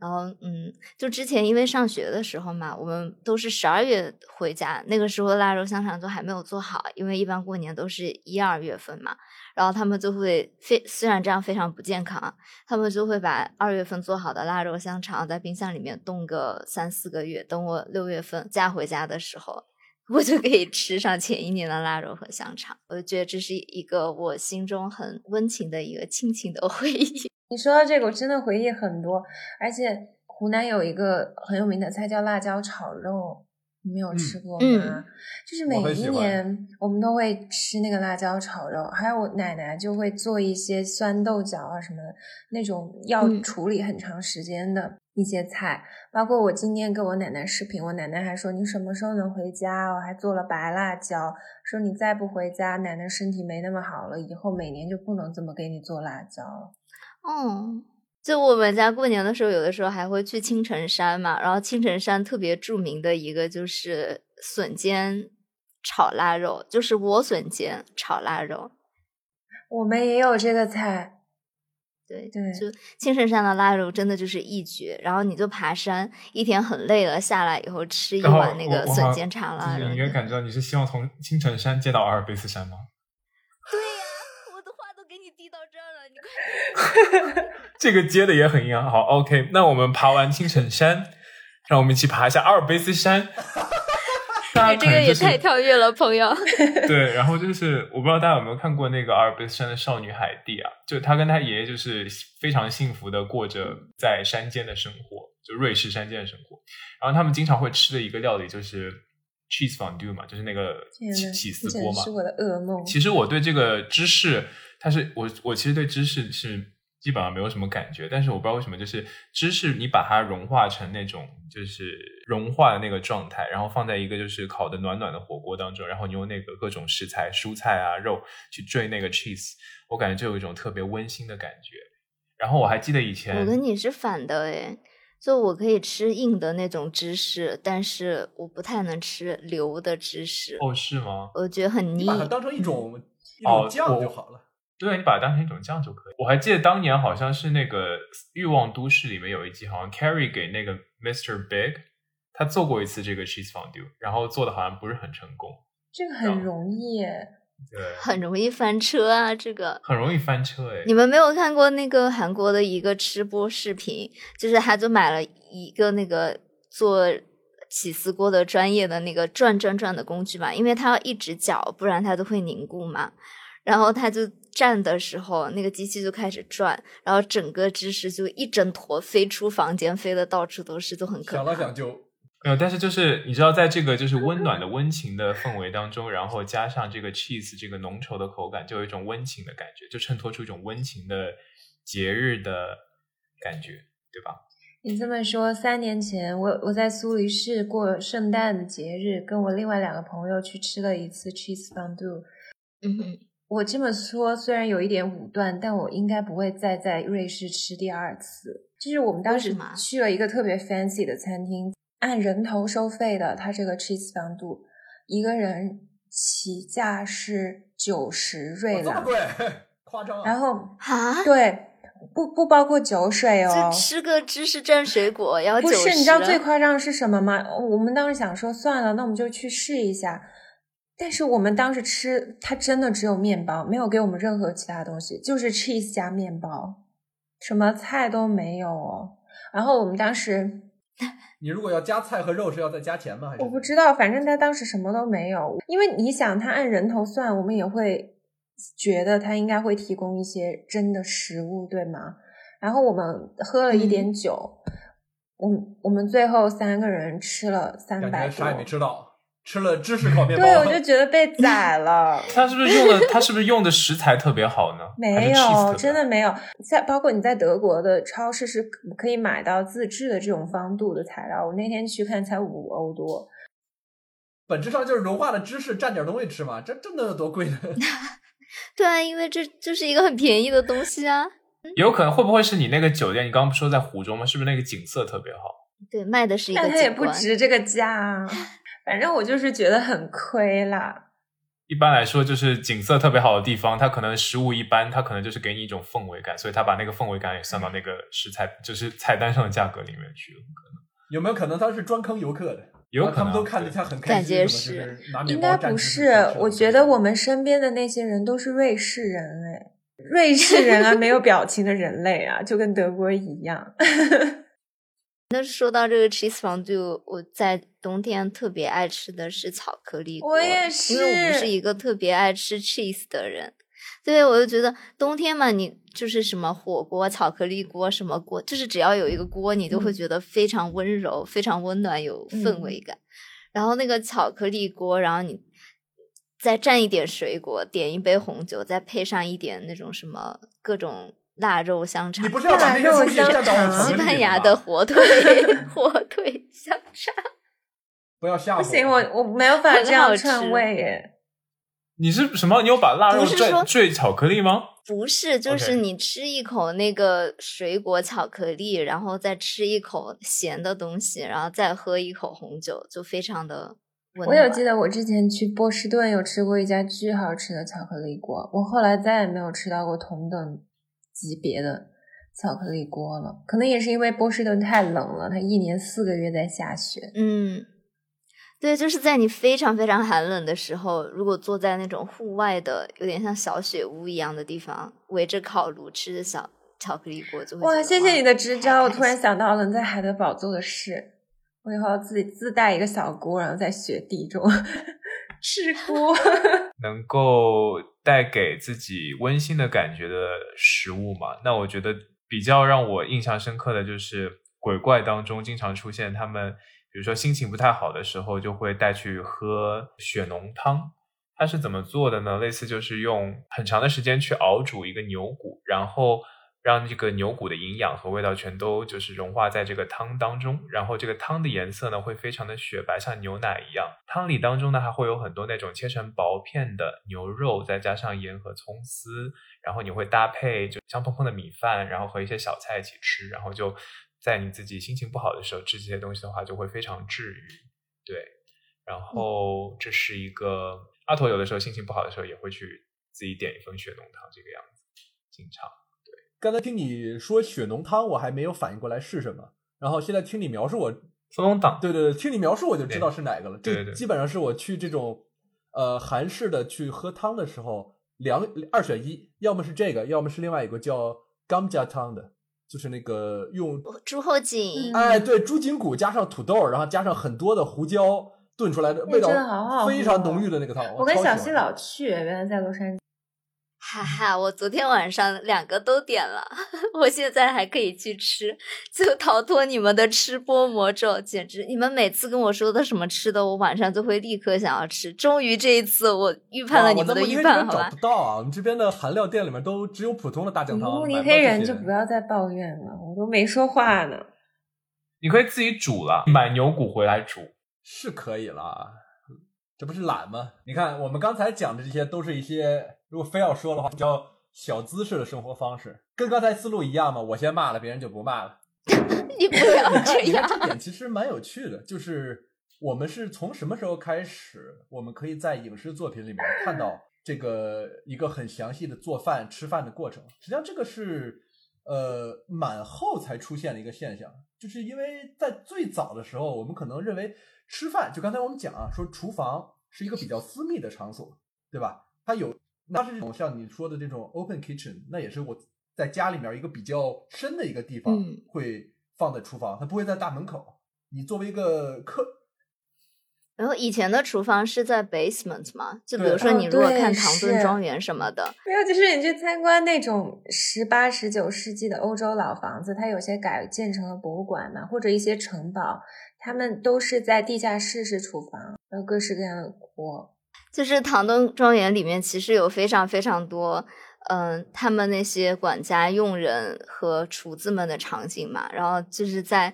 然后，嗯，就之前因为上学的时候嘛，我们都是十二月回家，那个时候腊肉香肠都还没有做好，因为一般过年都是一二月份嘛。然后他们就会非虽然这样非常不健康，他们就会把二月份做好的腊肉香肠在冰箱里面冻个三四个月，等我六月份嫁回家的时候，我就可以吃上前一年的腊肉和香肠。我就觉得这是一个我心中很温情的一个亲情的回忆。你说到这个，我真的回忆很多。而且湖南有一个很有名的菜叫辣椒炒肉，你没有吃过吗？就是每一年我们都会吃那个辣椒炒肉，还有我奶奶就会做一些酸豆角啊什么的，那种要处理很长时间的一些菜。包括我今天跟我奶奶视频，我奶奶还说你什么时候能回家？我还做了白辣椒，说你再不回家，奶奶身体没那么好了，以后每年就不能这么给你做辣椒了。哦，就我们家过年的时候，有的时候还会去青城山嘛，然后青城山特别著名的一个就是笋尖炒腊肉，就是莴笋尖炒腊肉。我们也有这个菜。对对就青城山的腊肉真的就是一绝，然后你就爬山，一天很累了，下来以后吃一碗那个笋尖炒腊肉。你应该感觉到你是希望从青城山接到阿尔卑斯山吗？到这儿了，你快。这个接的也很硬。好，OK，那我们爬完青城山，让我们一起爬一下阿尔卑斯山。大你这个也太跳跃了，朋友。对，然后就是我不知道大家有没有看过那个阿尔卑斯山的少女海蒂啊，就她跟她爷爷就是非常幸福的过着在山间的生活，就瑞士山间的生活。然后他们经常会吃的一个料理就是 cheese fondue 嘛，就是那个起起司锅嘛。是我的噩梦。其实我对这个芝士，它是我我其实对芝士是基本上没有什么感觉，但是我不知道为什么，就是芝士你把它融化成那种就是融化的那个状态，然后放在一个就是烤的暖暖的火锅当中，然后你用那个各种食材、蔬菜啊、肉去缀那个 cheese，我感觉就有一种特别温馨的感觉。然后我还记得以前，我跟你是反的诶，就我可以吃硬的那种芝士，但是我不太能吃流的芝士，哦是吗？我觉得很腻你把。它当成一种一哦种酱就好了。对，你把它当成一种酱就可以。我还记得当年好像是那个《欲望都市》里面有一集，好像 Carrie 给那个 Mr. Big，他做过一次这个 cheese fondue，然后做的好像不是很成功，这个很容易耶，对，很容易翻车啊！这个很容易翻车哎。你们没有看过那个韩国的一个吃播视频，就是他就买了一个那个做起司锅的专业的那个转转转的工具嘛，因为他要一直搅，不然它都会凝固嘛。然后他就站的时候，那个机器就开始转，然后整个芝士就一整坨飞出房间，飞的到处都是，就很可想怕。了想就没有，但是就是你知道，在这个就是温暖的温情的氛围当中，然后加上这个 cheese 这个浓稠的口感，就有一种温情的感觉，就衬托出一种温情的节日的感觉，对吧？你这么说，三年前我我在苏黎世过圣诞的节日，跟我另外两个朋友去吃了一次 cheese fondue。嗯哼，我这么说虽然有一点武断，但我应该不会再在瑞士吃第二次。就是我们当时去了一个特别 fancy 的餐厅，按人头收费的，它这个 cheese fondue 一个人起价是九十瑞郎，哇这么贵，夸张啊！然后啊，对，不不包括酒水哦这。吃个芝士蘸水果要不九十，是，你知道最夸张的是什么吗？我们当时想说算了，那我们就去试一下。但是我们当时吃，它真的只有面包，没有给我们任何其他东西，就是 cheese 加面包，什么菜都没有哦。然后我们当时 你如果要加菜和肉是要再加钱吗？还是我不知道，反正他当时什么都没有，因为你想，他按人头算，我们也会觉得他应该会提供一些真的食物，对吗？然后我们喝了一点酒，我们我们最后三个人吃了三百多啥也没吃到，吃了芝士烤面包。对，我就觉得被宰了。他是不是用的？他是不是用的食材特别好呢？没有，真的没有。在包括你在德国的超市是可可以买到自制的这种方度的材料。我那天去看才五欧多，本质上就是融化的芝士蘸点东西吃嘛，这这能有多贵呢？对啊，因为这就是一个很便宜的东西啊。有可能会不会是你那个酒店？你刚刚不说在湖中吗？是不是那个景色特别好？对，卖的是一个但它也不。值这个价啊。反正我就是觉得很亏啦。一般来说，就是景色特别好的地方，它可能食物一般，它可能就是给你一种氛围感，所以它把那个氛围感也算到那个食材，就是菜单上的价格里面去了。有没有可能他是专坑游客的？有可能他们都看着他很开感心，觉什么是是应该不是，我觉得我们身边的那些人都是瑞士人哎，瑞士人啊，没有表情的人类啊，就跟德国一样。那说到这个 cheese fondue，我在冬天特别爱吃的是巧克力锅，我也因为我不是是一个特别爱吃 cheese 的人，所以我就觉得冬天嘛，你就是什么火锅、巧克力锅什么锅，就是只要有一个锅，你都会嗯觉得非常温柔、非常温暖，有氛围感。然后那个巧克力锅，然后你再蘸一点水果，点一杯红酒，再配上一点那种什么各种腊肉香肠你，不是要把那个东西班牙的火腿 火腿香肠。不要吓我不行，我我没有法很这样串味耶。你是什么？你有把腊肉不是说蘸缀巧克力吗？不是，就是你吃一口那个水果巧克力，然后再吃一口咸的东西，然后再喝一口红酒，就非常的温暖。我有记得我之前去波士顿有吃过一家巨好吃的巧克力锅，我后来再也没有吃到过同等级别的巧克力锅了。可能也是因为波士顿太冷了，它一年四个月在下雪。嗯。对，就是在你非常非常寒冷的时候，如果坐在那种户外的，有点像小雪屋一样的地方，围着烤炉吃着小巧克力锅，就会哇！谢谢你的支招，我突然想到了在海德堡做的事，我以后要自己自带一个小锅，然后在雪地中 吃锅，能够带给自己温馨的感觉的食物嘛？那我觉得比较让我印象深刻的就是鬼怪当中经常出现他们。比如说心情不太好的时候，就会带去喝血浓汤。它是怎么做的呢？类似就是用很长的时间去熬煮一个牛骨，然后让这个牛骨的营养和味道全都就是融化在这个汤当中。然后这个汤的颜色呢会非常的雪白，像牛奶一样。汤里当中呢还会有很多那种切成薄片的牛肉，再加上盐和葱丝。然后你会搭配就香喷喷的米饭，然后和一些小菜一起吃，然后就。在你自己心情不好的时候吃这些东西的话，就会非常治愈。对，然后这是一个阿驼有的时候心情不好的时候也会去自己点一份血浓汤，这个样子经常。对，刚才听你说血浓汤，我还没有反应过来是什么。然后现在听你描述，我松浓汤。对对对，听你描述我就知道是哪个了。对对，基本上是我去这种呃韩式的去喝汤的时候，两二选一，要么是这个，要么是另外一个叫甘加汤的。就是那个用猪后颈，哎，对，猪颈骨加上土豆，然后加上很多的胡椒炖出来的味道，非常浓郁的那个汤。我跟小西老去，原来在洛杉矶。哈哈，我昨天晚上两个都点了，我现在还可以去吃，就逃脱你们的吃播魔咒，简直！你们每次跟我说的什么吃的，我晚上就会立刻想要吃。终于这一次，我预判了你们的预判，好吧？找不到啊，我们这边的韩料店里面都只有普通的大酱汤。慕尼黑人就不要再抱怨了，我都没说话呢。你可以自己煮了，买牛骨回来煮是可以了，这不是懒吗？你看，我们刚才讲的这些都是一些。如果非要说的话，叫小资式的生活方式，跟刚才思路一样嘛？我先骂了，别人就不骂了。你不要这样。这点其实蛮有趣的，就是我们是从什么时候开始，我们可以在影视作品里面看到这个一个很详细的做饭、吃饭的过程。实际上，这个是呃满后才出现的一个现象，就是因为在最早的时候，我们可能认为吃饭，就刚才我们讲啊，说厨房是一个比较私密的场所，对吧？它有。那是这种像你说的这种 open kitchen，那也是我在家里面一个比较深的一个地方，会放在厨房，它不会在大门口。你作为一个客，然后以前的厨房是在 basement 嘛？就比如说你如果看唐顿庄园什么的，没有，就是你去参观那种十八、十九世纪的欧洲老房子，它有些改建成了博物馆嘛，或者一些城堡，他们都是在地下室是厨房，然后各式各样的锅。就是唐顿庄园里面其实有非常非常多，嗯，他们那些管家、佣人和厨子们的场景嘛，然后就是在，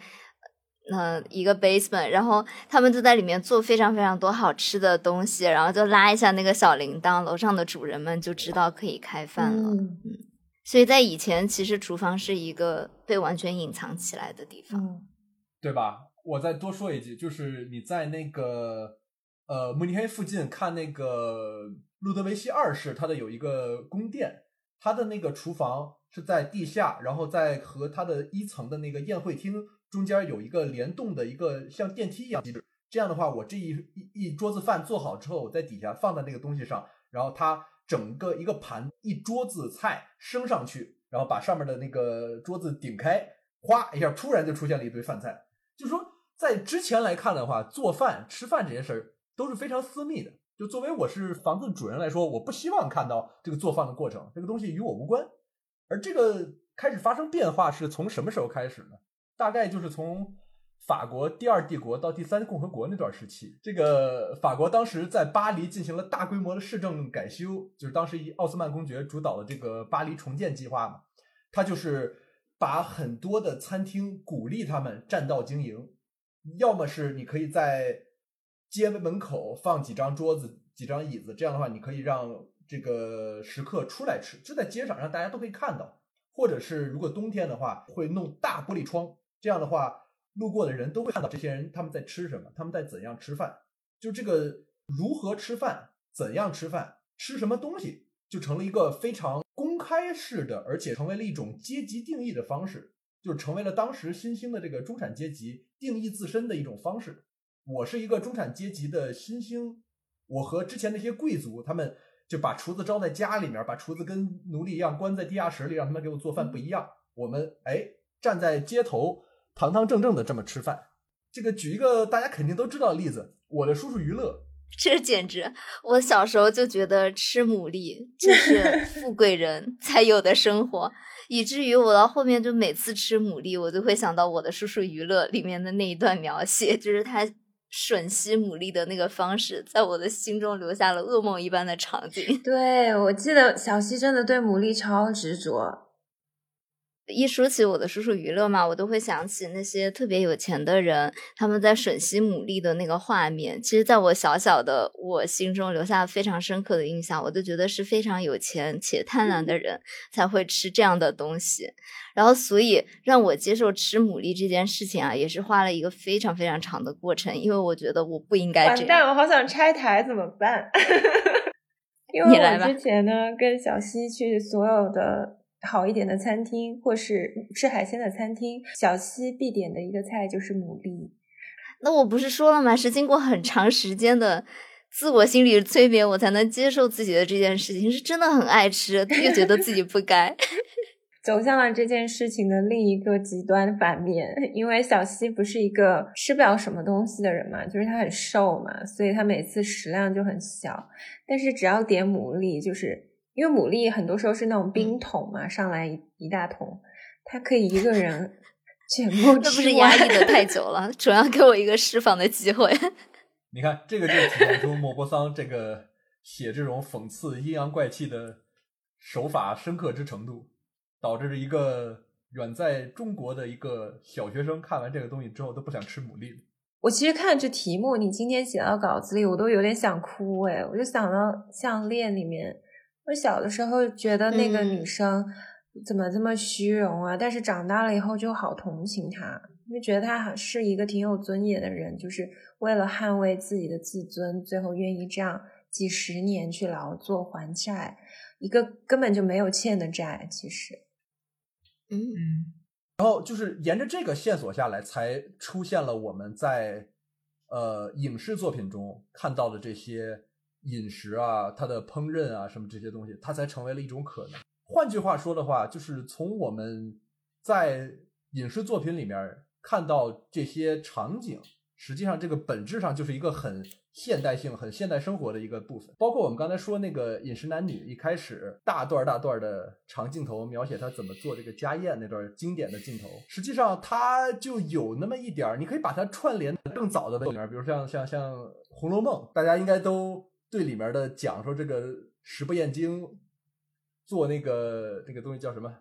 呃，一个 basement，然后他们就在里面做非常非常多好吃的东西，然后就拉一下那个小铃铛，楼上的主人们就知道可以开饭了。嗯，所以在以前，其实厨房是一个被完全隐藏起来的地方，对吧？我再多说一句，就是你在那个。呃，慕尼黑附近看那个路德维希二世，他的有一个宫殿，他的那个厨房是在地下，然后在和他的一层的那个宴会厅中间有一个联动的一个像电梯一样机制。这样的话，我这一一一桌子饭做好之后，我在底下放在那个东西上，然后它整个一个盘一桌子菜升上去，然后把上面的那个桌子顶开，哗一下，突然就出现了一堆饭菜。就说在之前来看的话，做饭吃饭这件事儿。都是非常私密的。就作为我是房子主人来说，我不希望看到这个做饭的过程，这个东西与我无关。而这个开始发生变化是从什么时候开始呢？大概就是从法国第二帝国到第三共和国那段时期。这个法国当时在巴黎进行了大规模的市政改修，就是当时以奥斯曼公爵主导的这个巴黎重建计划嘛。他就是把很多的餐厅鼓励他们占道经营，要么是你可以在。街门口放几张桌子、几张椅子，这样的话，你可以让这个食客出来吃，就在街上让大家都可以看到。或者是如果冬天的话，会弄大玻璃窗，这样的话，路过的人都会看到这些人他们在吃什么，他们在怎样吃饭。就这个如何吃饭，怎样吃饭，吃什么东西，就成了一个非常公开式的，而且成为了一种阶级定义的方式，就成为了当时新兴的这个中产阶级定义自身的一种方式。我是一个中产阶级的新兴，我和之前那些贵族他们。就把厨子招在家里面，把厨子跟奴隶一样关在地下室里，让他们给我做饭不一样。我们哎，站在街头，堂堂正正的这么吃饭。这个举一个大家肯定都知道的例子，我的叔叔于乐。这简直，我小时候就觉得吃牡蛎就是 富贵人才有的生活，以至于我到后面就每次吃牡蛎，我都会想到我的叔叔于乐里面的那一段描写，就是他。吮吸牡蛎的那个方式，在我的心中留下了噩梦一般的场景。对，我记得小溪真的对牡蛎超执着。一说起我的叔叔娱乐嘛，我都会想起那些特别有钱的人，他们在吮吸牡蛎的那个画面。其实，在我小小的我心中留下非常深刻的印象，我都觉得是非常有钱且贪婪的人才会吃这样的东西。然后，所以让我接受吃牡蛎这件事情啊，也是花了一个非常非常长的过程，因为我觉得我不应该这样。完蛋，我好想拆台，怎么办？因为我之前呢，跟小溪去所有的。好一点的餐厅，或是吃海鲜的餐厅，小西必点的一个菜就是牡蛎。那我不是说了吗？是经过很长时间的自我心理催眠，我才能接受自己的这件事情，是真的很爱吃，又觉得自己不该，走向了这件事情的另一个极端反面。因为小西不是一个吃不了什么东西的人嘛，就是他很瘦嘛，所以他每次食量就很小。但是只要点牡蛎，就是。因为牡蛎很多时候是那种冰桶嘛，上来一一大桶，他可以一个人全部吃。那不是压抑的太 久了，主要给我一个释放的机会。你看，这个就体现出莫泊桑这个写这种讽刺阴阳怪气的手法深刻之程度，导致一个远在中国的一个小学生看完这个东西之后都不想吃牡蛎。我其实看这题目，你今天写到稿子里，我都有点想哭哎，我就想到项链里面。我小的时候觉得那个女生怎么这么虚荣啊？但是长大了以后就好同情她，就觉得她是一个挺有尊严的人，就是为了捍卫自己的自尊，最后愿意这样几十年去劳作还债，一个根本就没有欠的债。其实，嗯，然后就是沿着这个线索下来，才出现了我们在呃影视作品中看到的这些。饮食啊，它的烹饪啊，什么这些东西，它才成为了一种可能。换句话说的话，就是从我们在影视作品里面看到这些场景，实际上这个本质上就是一个很现代性、很现代生活的一个部分。包括我们刚才说那个饮食男女，一开始大段大段的长镜头描写他怎么做这个家宴那段经典的镜头，实际上它就有那么一点儿，你可以把它串联更早的里面，比如像像像《红楼梦》，大家应该都。对里面的讲说这个食不厌精，做那个那个东西叫什么？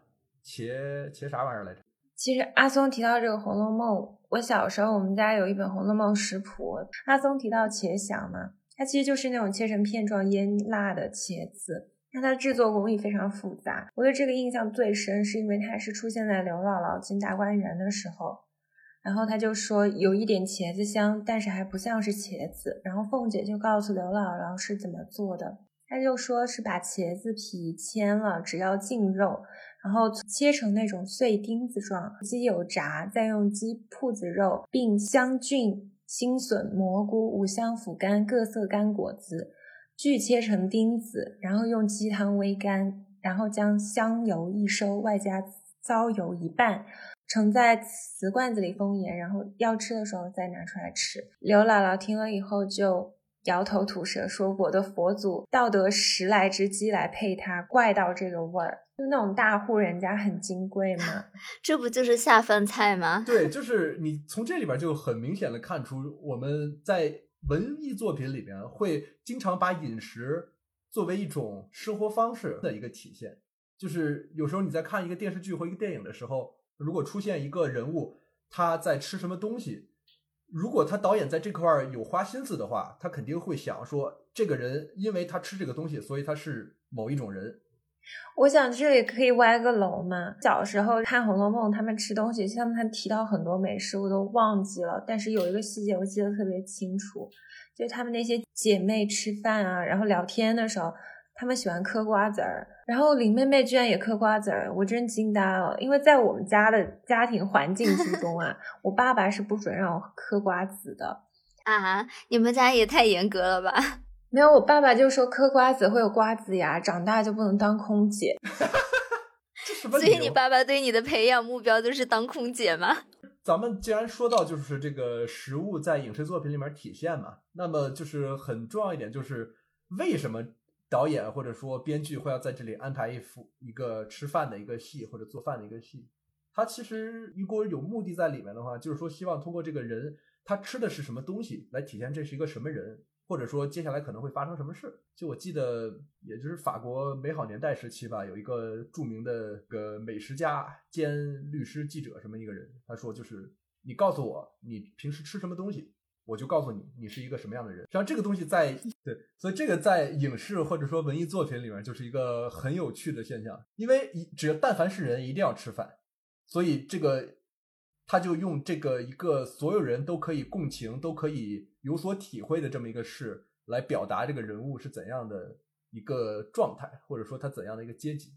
茄茄啥玩意儿来着？其实阿松提到这个《红楼梦》，我小时候我们家有一本《红楼梦》食谱。阿松提到茄想嘛，它其实就是那种切成片状腌辣的茄子，那它制作工艺非常复杂。我对这个印象最深，是因为它是出现在刘姥姥进大观园的时候。然后他就说有一点茄子香，但是还不像是茄子。然后凤姐就告诉刘姥姥是怎么做的，他就说是把茄子皮切了，只要净肉，然后切成那种碎钉子状，鸡油炸，再用鸡铺子肉并香菌、新笋、蘑菇、五香腐干、各色干果子，锯切成钉子，然后用鸡汤煨干，然后将香油一收，外加糟油一半。盛在瓷罐子里封严，然后要吃的时候再拿出来吃。刘姥姥听了以后就摇头吐舌说：“我的佛祖道得十来只鸡来配它，怪到这个味儿。”就那种大户人家很金贵吗？这不就是下饭菜吗？对，就是你从这里边就很明显的看出，我们在文艺作品里边会经常把饮食作为一种生活方式的一个体现。就是有时候你在看一个电视剧或一个电影的时候。如果出现一个人物，他在吃什么东西，如果他导演在这块儿有花心思的话，他肯定会想说，这个人因为他吃这个东西，所以他是某一种人。我想这里可以歪个楼嘛。小时候看《红楼梦》，他们吃东西，像他提到很多美食，我都忘记了。但是有一个细节我记得特别清楚，就他们那些姐妹吃饭啊，然后聊天的时候。他们喜欢嗑瓜子儿，然后林妹妹居然也嗑瓜子儿，我真惊呆了。因为在我们家的家庭环境之中啊，我爸爸是不准让我嗑瓜子的啊！你们家也太严格了吧？没有，我爸爸就说嗑瓜子会有瓜子牙，长大就不能当空姐。所以你爸爸对你的培养目标就是当空姐吗？咱们既然说到就是这个食物在影视作品里面体现嘛，那么就是很重要一点就是为什么？导演或者说编剧会要在这里安排一幅一个吃饭的一个戏或者做饭的一个戏，他其实如果有目的在里面的话，就是说希望通过这个人他吃的是什么东西来体现这是一个什么人，或者说接下来可能会发生什么事。就我记得，也就是法国美好年代时期吧，有一个著名的个美食家兼律师记者什么一个人，他说就是你告诉我你平时吃什么东西。我就告诉你，你是一个什么样的人。实际上，这个东西在对，所以这个在影视或者说文艺作品里面就是一个很有趣的现象。因为一只要但凡是人，一定要吃饭，所以这个他就用这个一个所有人都可以共情、都可以有所体会的这么一个事来表达这个人物是怎样的一个状态，或者说他怎样的一个阶级。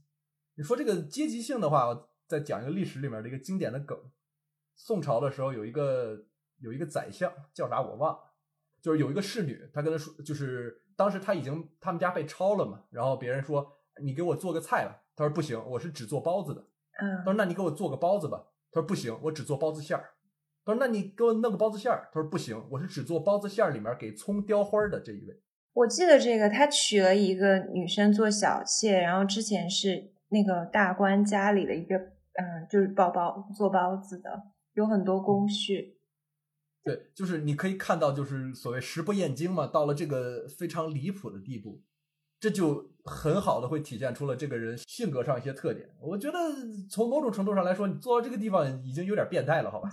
你说这个阶级性的话，我再讲一个历史里面的一个经典的梗：宋朝的时候有一个。有一个宰相叫啥我忘了，就是有一个侍女，她跟他说，就是当时他已经他们家被抄了嘛，然后别人说你给我做个菜吧，他说不行，我是只做包子的。嗯，他说那你给我做个包子吧，他说不行，我只做包子馅儿。他说那你给我弄个包子馅儿，他说不行，我是只做包子馅儿里面给葱雕花的这一位。我记得这个，他娶了一个女生做小妾，然后之前是那个大官家里的一个，嗯，就是包包做包子的，有很多工序。对，就是你可以看到，就是所谓食不厌精嘛，到了这个非常离谱的地步，这就很好的会体现出了这个人性格上一些特点。我觉得从某种程度上来说，你做到这个地方已经有点变态了，好吧？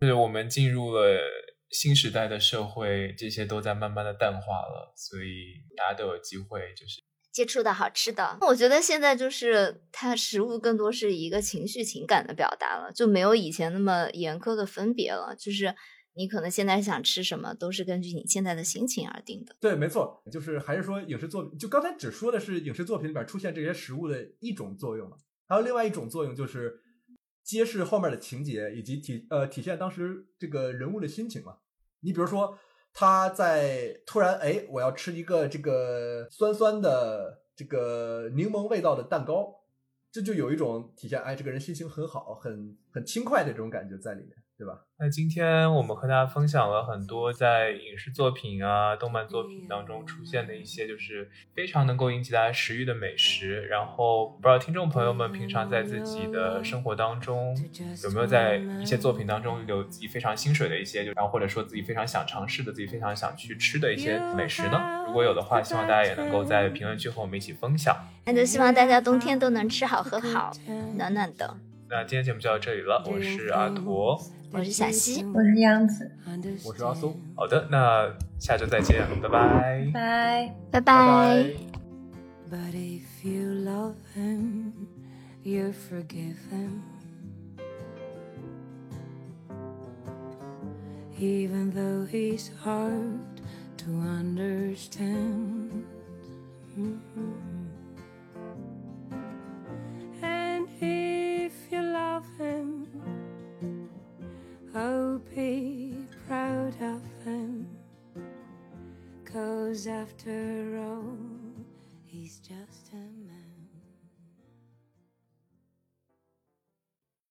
是我们进入了新时代的社会，这些都在慢慢的淡化了，所以大家都有机会就是接触到好吃的。我觉得现在就是它食物更多是一个情绪情感的表达了，就没有以前那么严苛的分别了，就是。你可能现在想吃什么，都是根据你现在的心情而定的。对，没错，就是还是说影视作品，就刚才只说的是影视作品里边出现这些食物的一种作用嘛，还有另外一种作用就是揭示后面的情节以及体呃体现当时这个人物的心情嘛。你比如说他在突然哎我要吃一个这个酸酸的这个柠檬味道的蛋糕，这就有一种体现哎这个人心情很好，很很轻快的这种感觉在里面。对吧？那今天我们和大家分享了很多在影视作品啊、动漫作品当中出现的一些，就是非常能够引起大家食欲的美食。然后，不知道听众朋友们平常在自己的生活当中有没有在一些作品当中有自己非常心水的一些，就然后或者说自己非常想尝试的、自己非常想去吃的一些美食呢？如果有的话，希望大家也能够在评论区和我们一起分享。那就希望大家冬天都能吃好喝好，暖暖的。那今天节目就到这里了，我是阿驼。我是小溪，我是杨子，我是阿苏。好的，那下周再见，拜拜，拜拜。拜。if you love him. Oh, be proud of him. Cause after all, he's just.